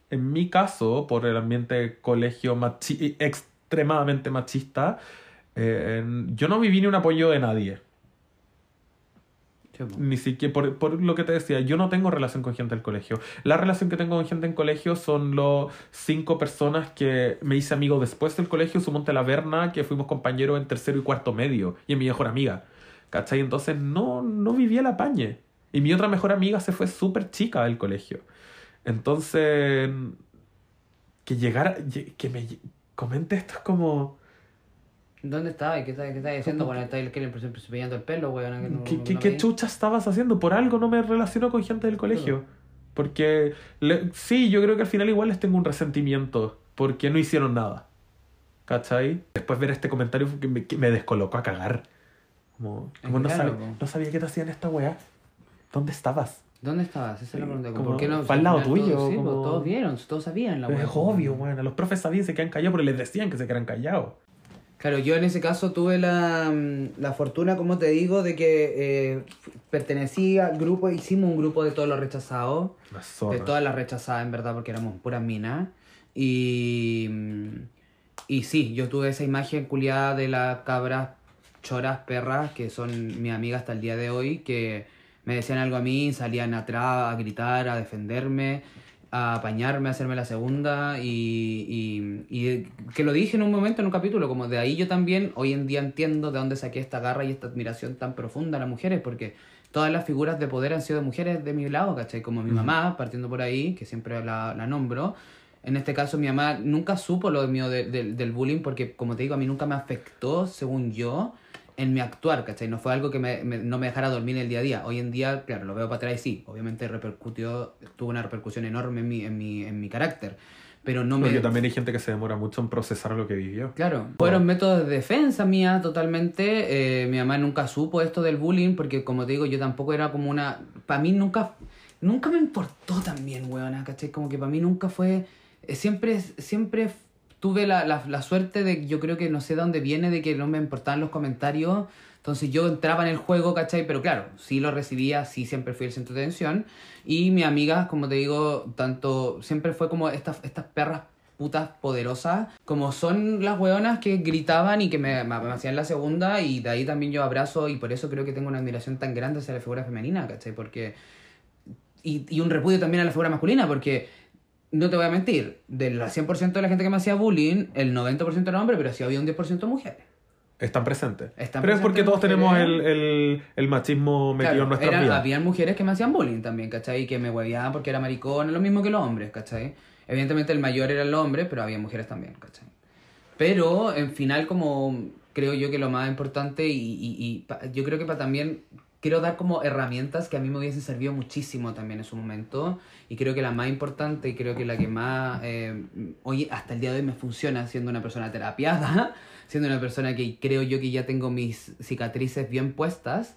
En mi caso, por el ambiente colegio machi- extremadamente machista, eh, yo no viví ni un apoyo de nadie. Ni siquiera, por, por lo que te decía, yo no tengo relación con gente del colegio. La relación que tengo con gente en colegio son los cinco personas que me hice amigo después del colegio, sumonte la Verna, que fuimos compañeros en tercero y cuarto medio, y en mi mejor amiga. ¿Cachai? Entonces no, no viví el apañe. Y mi otra mejor amiga se fue súper chica del colegio. Entonces, que llegara, que me comente esto es como... ¿Dónde estaba? ¿Qué estaba, qué estaba diciendo? Bueno, le cepillando el pelo, weón. que no- ¿Qué, no qué, qué chucha estabas haciendo? Por algo no me relaciono con gente del colegio. Porque le- sí, yo creo que al final igual les tengo un resentimiento. Porque no hicieron nada. ¿Cachai? Después ver este comentario que me, que me descolocó a cagar. Como, como claro, sab- no sabía que te hacían esta weá. ¿Dónde estabas? ¿Dónde estabas? Esa es la pregunta. ¿Por qué no? fue al lado tuyo, Todos, sí, como- pues, todos vieron, todos sabían la es weá. obvio, bueno. Los profes sabían se quedan callados, pero les decían que se quedaran callados. Claro, yo en ese caso tuve la, mm, la fortuna, como te digo, de que eh, pertenecí al grupo, hicimos un grupo de todos los rechazados, de todas las rechazadas en verdad, porque éramos puras minas. Y, mm, y sí, yo tuve esa imagen culiada de las cabras choras perras, que son mis amigas hasta el día de hoy, que me decían algo a mí, salían atrás a gritar, a defenderme, a apañarme, a hacerme la segunda y, y, y que lo dije en un momento en un capítulo, como de ahí yo también hoy en día entiendo de dónde saqué esta garra y esta admiración tan profunda a las mujeres, porque todas las figuras de poder han sido mujeres de mi lado, ¿cachai? Como mi mamá, partiendo por ahí, que siempre la, la nombro. En este caso, mi mamá nunca supo lo mío de- de- del bullying porque, como te digo, a mí nunca me afectó, según yo, en mi actuar, ¿cachai? No fue algo que me- me- no me dejara dormir el día a día. Hoy en día, claro, lo veo para atrás y sí, obviamente repercutió, tuvo una repercusión enorme en mi, en mi, en mi carácter. Pero no me... Porque también hay gente que se demora mucho en procesar lo que vivió. Claro, fueron métodos de defensa mía totalmente. Eh, mi mamá nunca supo esto del bullying porque, como te digo, yo tampoco era como una... Para mí nunca, nunca me importó también, weona, ¿cachai? Como que para mí nunca fue... eh, Siempre, siempre tuve la, la, la suerte de, yo creo que no sé de dónde viene, de que no me importaban los comentarios. Entonces yo entraba en el juego, ¿cachai? Pero claro, sí lo recibía, sí siempre fui el centro de atención. Y mi amiga, como te digo, tanto siempre fue como estas, estas perras putas poderosas, como son las weonas que gritaban y que me, me, me hacían la segunda, y de ahí también yo abrazo, y por eso creo que tengo una admiración tan grande hacia la figura femenina, ¿cachai? Porque. Y, y un repudio también a la figura masculina, porque no te voy a mentir, del 100% de la gente que me hacía bullying, el 90% era hombre, pero sí había un 10% mujeres. Están presentes. Están Pero es porque presentes todos tenemos el, el, el machismo metido Claro, en nuestras era- vidas. habían mujeres que me hacían bullying también, ¿cachai? Y que me hueveaban porque era maricón, lo mismo que los hombres, ¿cachai? Evidentemente el mayor era el hombre, pero había mujeres también, ¿cachai? Pero en final como creo yo que lo más importante y, y- y yo creo que para también quiero dar como herramientas que a mí me hubiesen servido muchísimo también en su momento y creo que la más importante y creo que la que más eh, hoy hasta el día de hoy me funciona siendo una persona terapiada (laughs) siendo una persona que creo yo que ya tengo mis cicatrices bien puestas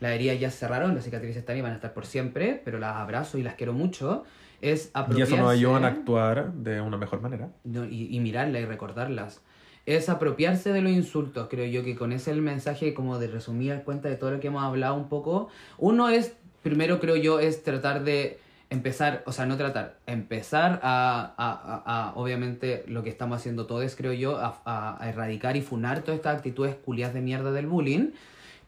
las heridas ya cerraron las cicatrices están y van a estar por siempre pero las abrazo y las quiero mucho es Y apropiarse eso nos ayuda a actuar de una mejor manera. y, y mirarlas y recordarlas. Es apropiarse de los insultos, creo yo que con ese el mensaje como de resumir cuenta de todo lo que hemos hablado un poco. Uno es, primero creo yo, es tratar de empezar, o sea, no tratar, empezar a, a, a- obviamente, lo que estamos haciendo todos, creo yo, a, erradicar y funar todas estas actitudes culiadas de mierda del bullying.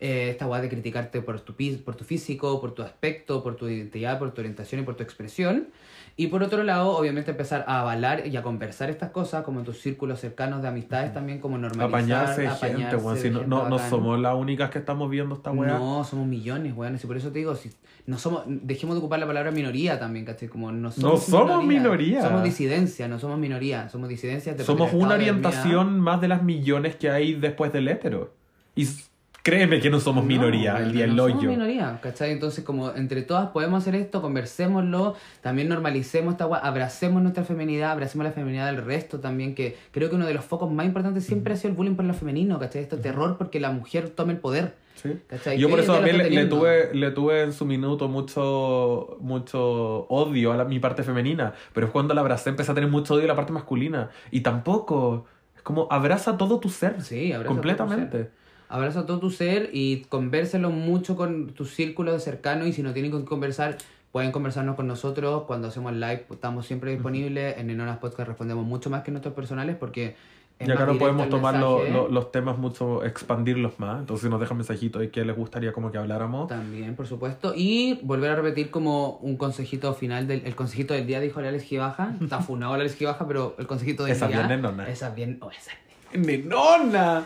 Eh, esta weá de criticarte por tu, por tu físico, por tu aspecto, por tu identidad, por tu orientación y por tu expresión. Y por otro lado, obviamente empezar a avalar y a conversar estas cosas, como en tus círculos cercanos de amistades también, como normalizar, Apañarse de gente, apañarse weón. de Si no, no, no somos las únicas que estamos viendo esta weá. No, somos millones, weón. Y por eso te digo, si no somos, dejemos de ocupar la palabra minoría también, ¿cachai? Como no somos, No somos minoría. Somos disidencia, no somos minoría. Somos disidencias de Somos una de orientación más de las millones que hay después del hétero. Y créeme que no somos No, minoría, el día del no somos minoría, ¿cachai? Entonces, como entre todas podemos hacer esto, conversémoslo, también normalicemos esta gua- abracemos nuestra feminidad, abracemos la feminidad del resto también, que creo que uno de los focos más importantes siempre ha sido el bullying por lo femenino, ¿cachai? Este terror porque la mujer tome el poder, Sí. ¿cachai? Yo por eso también le, tuve, le tuve en su minuto mucho, mucho odio a la- mi parte femenina, pero es cuando la abracé empecé a tener mucho odio a la parte masculina. Y tampoco, es como abraza todo tu ser. Sí, todo tu completamente. ser. Abraza todo tu ser y convérselo mucho con tu círculo de cercano y si no tienen con qué conversar, pueden conversarnos con nosotros cuando hacemos live, estamos siempre disponibles, en Nenonas Podcast respondemos mucho más que nuestros personales porque... es Y acá no podemos tomar lo- lo- los temas mucho, expandirlos más. Entonces nos dejan mensajitos de que les gustaría como que habláramos. También, por supuesto. Y volver a repetir como un consejito final del el consejito del día, dijo la Alex Gibaja. Está (laughs) funado la Alex Gibaja, pero el consejito del Esa día. bien nenona. Esa bien. Oh, esa ¡Nenona!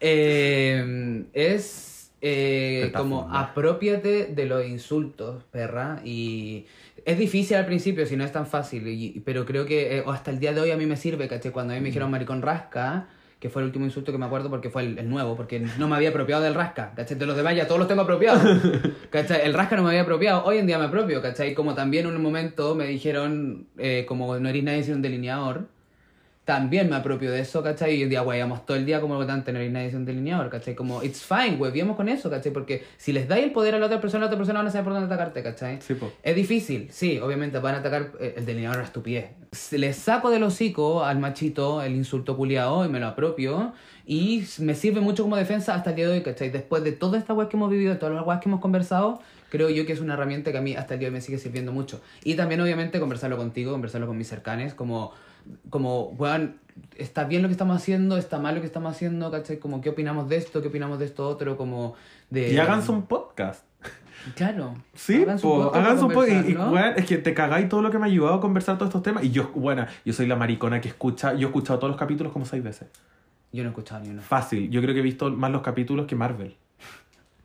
Eh, es eh, como apropiate de los insultos, perra. Y es difícil al principio, si no es tan fácil. y- pero creo que eh, hasta el día de hoy a mí me sirve, ¿cachai? Cuando a mí me dijeron maricón rasca, que fue el último insulto que me acuerdo porque fue el, el nuevo, porque no me había apropiado del rasca, ¿cachai? De los demás ya todos los tengo apropiados, (laughs) ¿cachai? El rasca no me había apropiado, hoy en día me apropio, ¿cachai? Como también en un momento me dijeron, eh, como no eres nadie sino un delineador, también me apropio de eso, ¿cachai? Y en día guayamos todo el día como votante, no eres nadie un delineador, ¿cachai? Como, it's fine, hueviemos con eso, ¿cachai? Porque si les dais el poder a la otra persona, la otra persona van a saber por dónde atacarte, ¿cachai? Sí, po. Es difícil, sí, obviamente van a atacar eh, el delineador a estupidez. Le saco del hocico al machito el insulto culiao y me lo apropio y me sirve mucho como defensa hasta el día de hoy, ¿cachai? Después de toda esta weá que hemos vivido, de todas las weas que hemos conversado, creo yo que es una herramienta que a mí hasta el día de hoy me sigue sirviendo mucho. Y también, obviamente, conversarlo contigo, conversarlo con mis cercanes, como, como, weón, está bien lo que estamos haciendo, está mal lo que estamos haciendo, ¿cachai? Como, ¿qué opinamos de esto? ¿Qué opinamos de esto otro? Como, de... Y háganse un podcast. Claro. Sí, Háganse po, podcast. Y, ¿no? weón, es que te cagáis todo lo que me ha ayudado a conversar todos estos temas. Y yo, bueno, yo soy la maricona que escucha. Yo he escuchado todos los capítulos como seis veces. Yo no he escuchado ni uno. Fácil. Yo creo que he visto más los capítulos que Marvel.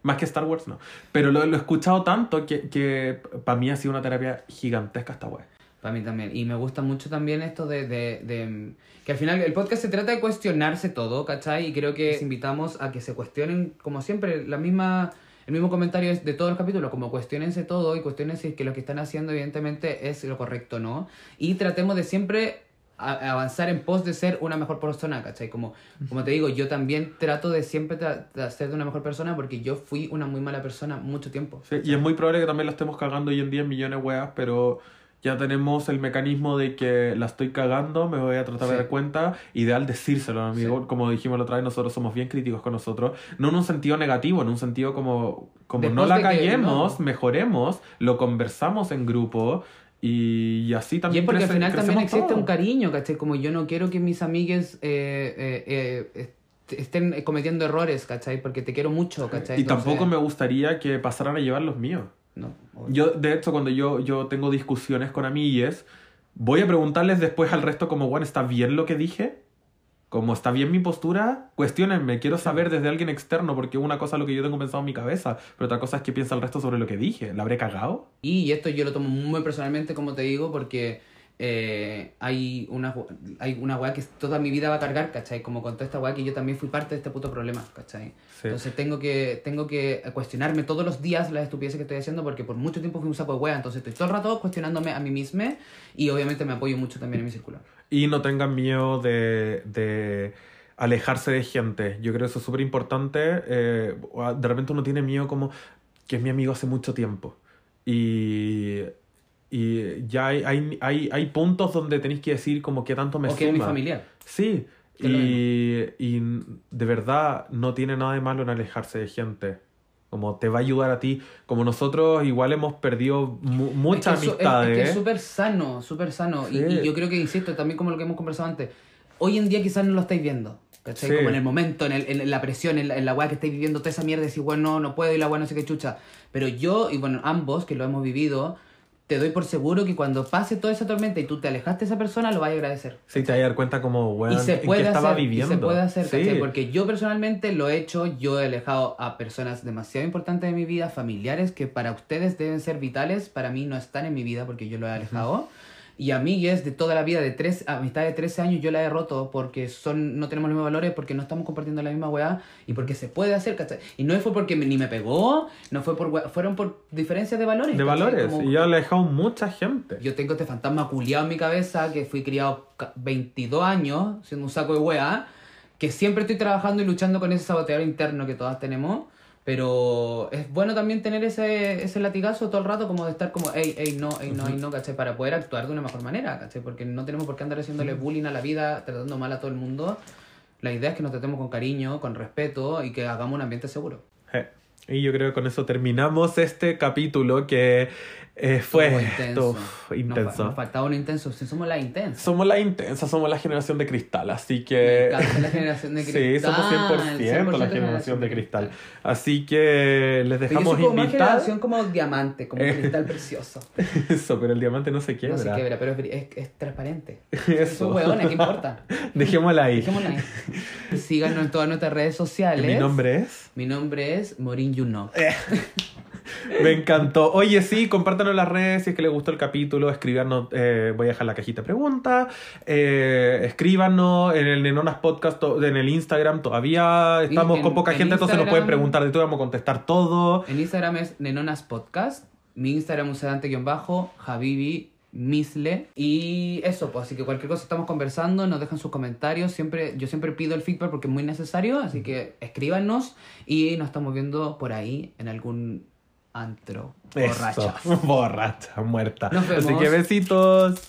Más que Star Wars, no. Pero lo, lo he escuchado tanto que, que para mí ha sido una terapia gigantesca esta weá. Para mí también. Y me gusta mucho también esto de, de, de- Que al final el podcast se trata de cuestionarse todo, ¿cachai? Y creo que les invitamos a que se cuestionen, como siempre, la misma... El mismo comentario es de todos los capítulos, como cuestionense todo y cuestionense que lo que están haciendo evidentemente es lo correcto, ¿no? Y tratemos de siempre avanzar en pos de ser una mejor persona, ¿cachai? Como, como te digo, yo también trato de siempre ser de una mejor persona porque yo fui una muy mala persona mucho tiempo. Sí, y es muy probable que también la estemos cagando hoy en día en millones de weas, pero ya tenemos el mecanismo de que la estoy cagando, me voy a tratar de Sí. dar cuenta. Ideal decírselo, amigo. Sí. Como dijimos la otra vez, nosotros somos bien críticos con nosotros. No en un sentido negativo, en un sentido como, como no la de que- caguemos, no. mejoremos, lo conversamos en grupo Y, y así Y también es porque al crece- final también existe todos. un cariño, ¿cachai? Como yo no quiero que mis amigues eh, eh, eh, est- estén cometiendo errores, ¿cachai? Porque te quiero mucho, ¿cachai? Y tampoco Entonces, me gustaría que pasaran a llevar los míos. No, Yo, de hecho, cuando yo, yo tengo discusiones con amigues, voy a preguntarles después al resto como, bueno, ¿está bien lo que dije? Como, ¿está bien mi postura? Cuestiónenme, quiero saber desde alguien externo, porque una cosa es lo que yo tengo pensado en mi cabeza, pero otra cosa es qué piensa el resto sobre lo que dije. ¿La habré cagado? Y esto yo lo tomo muy personalmente, como te digo, porque eh, hay una hay una weá que toda mi vida va a cargar, ¿cachai? Como con toda esta weá que yo también fui parte de este puto problema, ¿cachai? Sí. Entonces tengo que, tengo que cuestionarme todos los días las estupideces que estoy haciendo porque por mucho tiempo fui un saco de weá, entonces estoy todo el rato cuestionándome a mí mismo y obviamente me apoyo mucho también en mi círculo. Y no tengan miedo de, de alejarse de gente. Yo creo que eso es súper importante. Eh, de repente uno tiene miedo como que es mi amigo hace mucho tiempo. Y, y ya hay, hay, hay, hay puntos donde tenéis que decir como que tanto me o que es mi suma. familiar. Sí. Y, y de verdad no tiene nada de malo en alejarse de gente. Como te va a ayudar a ti. Como nosotros igual hemos perdido mu- muchas Es que es- amistades. Es, que es súper sano, súper sano. Y- Sí. Y, yo creo que, insisto, también como lo que hemos conversado antes, hoy en día quizás no lo estáis viendo. ¿Cachai? Sí. Como en el momento, en, el- en la presión, en la, en la weá que estáis viviendo, toda esa mierda, decir, bueno, no, no puedo y la weá no sé qué chucha. Pero yo, y bueno, ambos que lo hemos vivido, te doy por seguro que cuando pase toda esa tormenta y tú te alejaste de esa persona, lo vas a agradecer. Sí, te vas a dar cuenta como, weón, y se en puede estaba hacer, y viviendo. se puede hacer, Sí. Porque yo personalmente lo he hecho, yo he alejado a personas demasiado importantes de mi vida, familiares que para ustedes deben ser vitales, para mí no están en mi vida porque yo lo he alejado. Y amigues de toda la vida, de tres, amistad de 13 años, yo la he roto porque son, no tenemos los mismos valores, porque no estamos compartiendo la misma weá y porque se puede hacer, ¿cachai? Y no fue porque me- ni me pegó, no fue por weá, fueron por diferencias de valores. De ¿cachai? valores. Como- Y yo he alejado mucha gente. yo tengo este fantasma culiado en mi cabeza, que fui criado ca- 22 años, siendo un saco de wea, que siempre estoy trabajando y luchando con ese saboteador interno que todas tenemos. Pero es bueno también tener ese, ese latigazo todo el rato, como de estar como, ey, ey, no, ey, no, ey, no, ¿cachai? Para poder actuar de una mejor manera, ¿cachai? Porque no tenemos por qué andar haciéndole bullying a la vida, tratando mal a todo el mundo. La idea es que nos tratemos con cariño, con respeto y que hagamos un ambiente seguro. Y yo creo que con eso terminamos este capítulo que eh, fue intenso. uf, intenso. Nos, faltaba uno intenso, si somos la intensa. Somos la intensa, somos la generación de cristal, así que... la generación de Sí, cristal. somos 100%, la generación de cristal. Así que les Pero yo dejamos soy como más invitados. generación como diamante, como Eh. cristal (laughs) precioso. Eso, pero el diamante no se quiebra. No se quiebra, pero es, es, es transparente. (laughs) Eso. Son hueones, ¿qué importa? (laughs) Dejémosla ahí. Dejémoslo ahí. Síganos en todas nuestras redes sociales. Mi nombre es... Mi nombre es Morin Yuno. (laughs) Me encantó. Oye, sí, compártanos en las redes si es que les gustó el capítulo. Escríbanos, eh, voy a dejar la cajita de preguntas. Eh, escríbanos en el Nenonas Podcast, en el Instagram. Todavía estamos en- con poca en gente, entonces nos pueden preguntar de todo. Vamos a contestar todo. En Instagram es Nenonas Podcast. Mi Instagram es sedante-bajo, Habibi Misle. Y eso, pues así que cualquier cosa estamos conversando, nos dejan sus comentarios. Siempre, yo siempre pido el feedback porque es muy necesario. Así que escríbanos y nos estamos viendo por ahí en algún antro. Eso. Borrachas. (laughs) Borracha, muerta. Nos Así que besitos.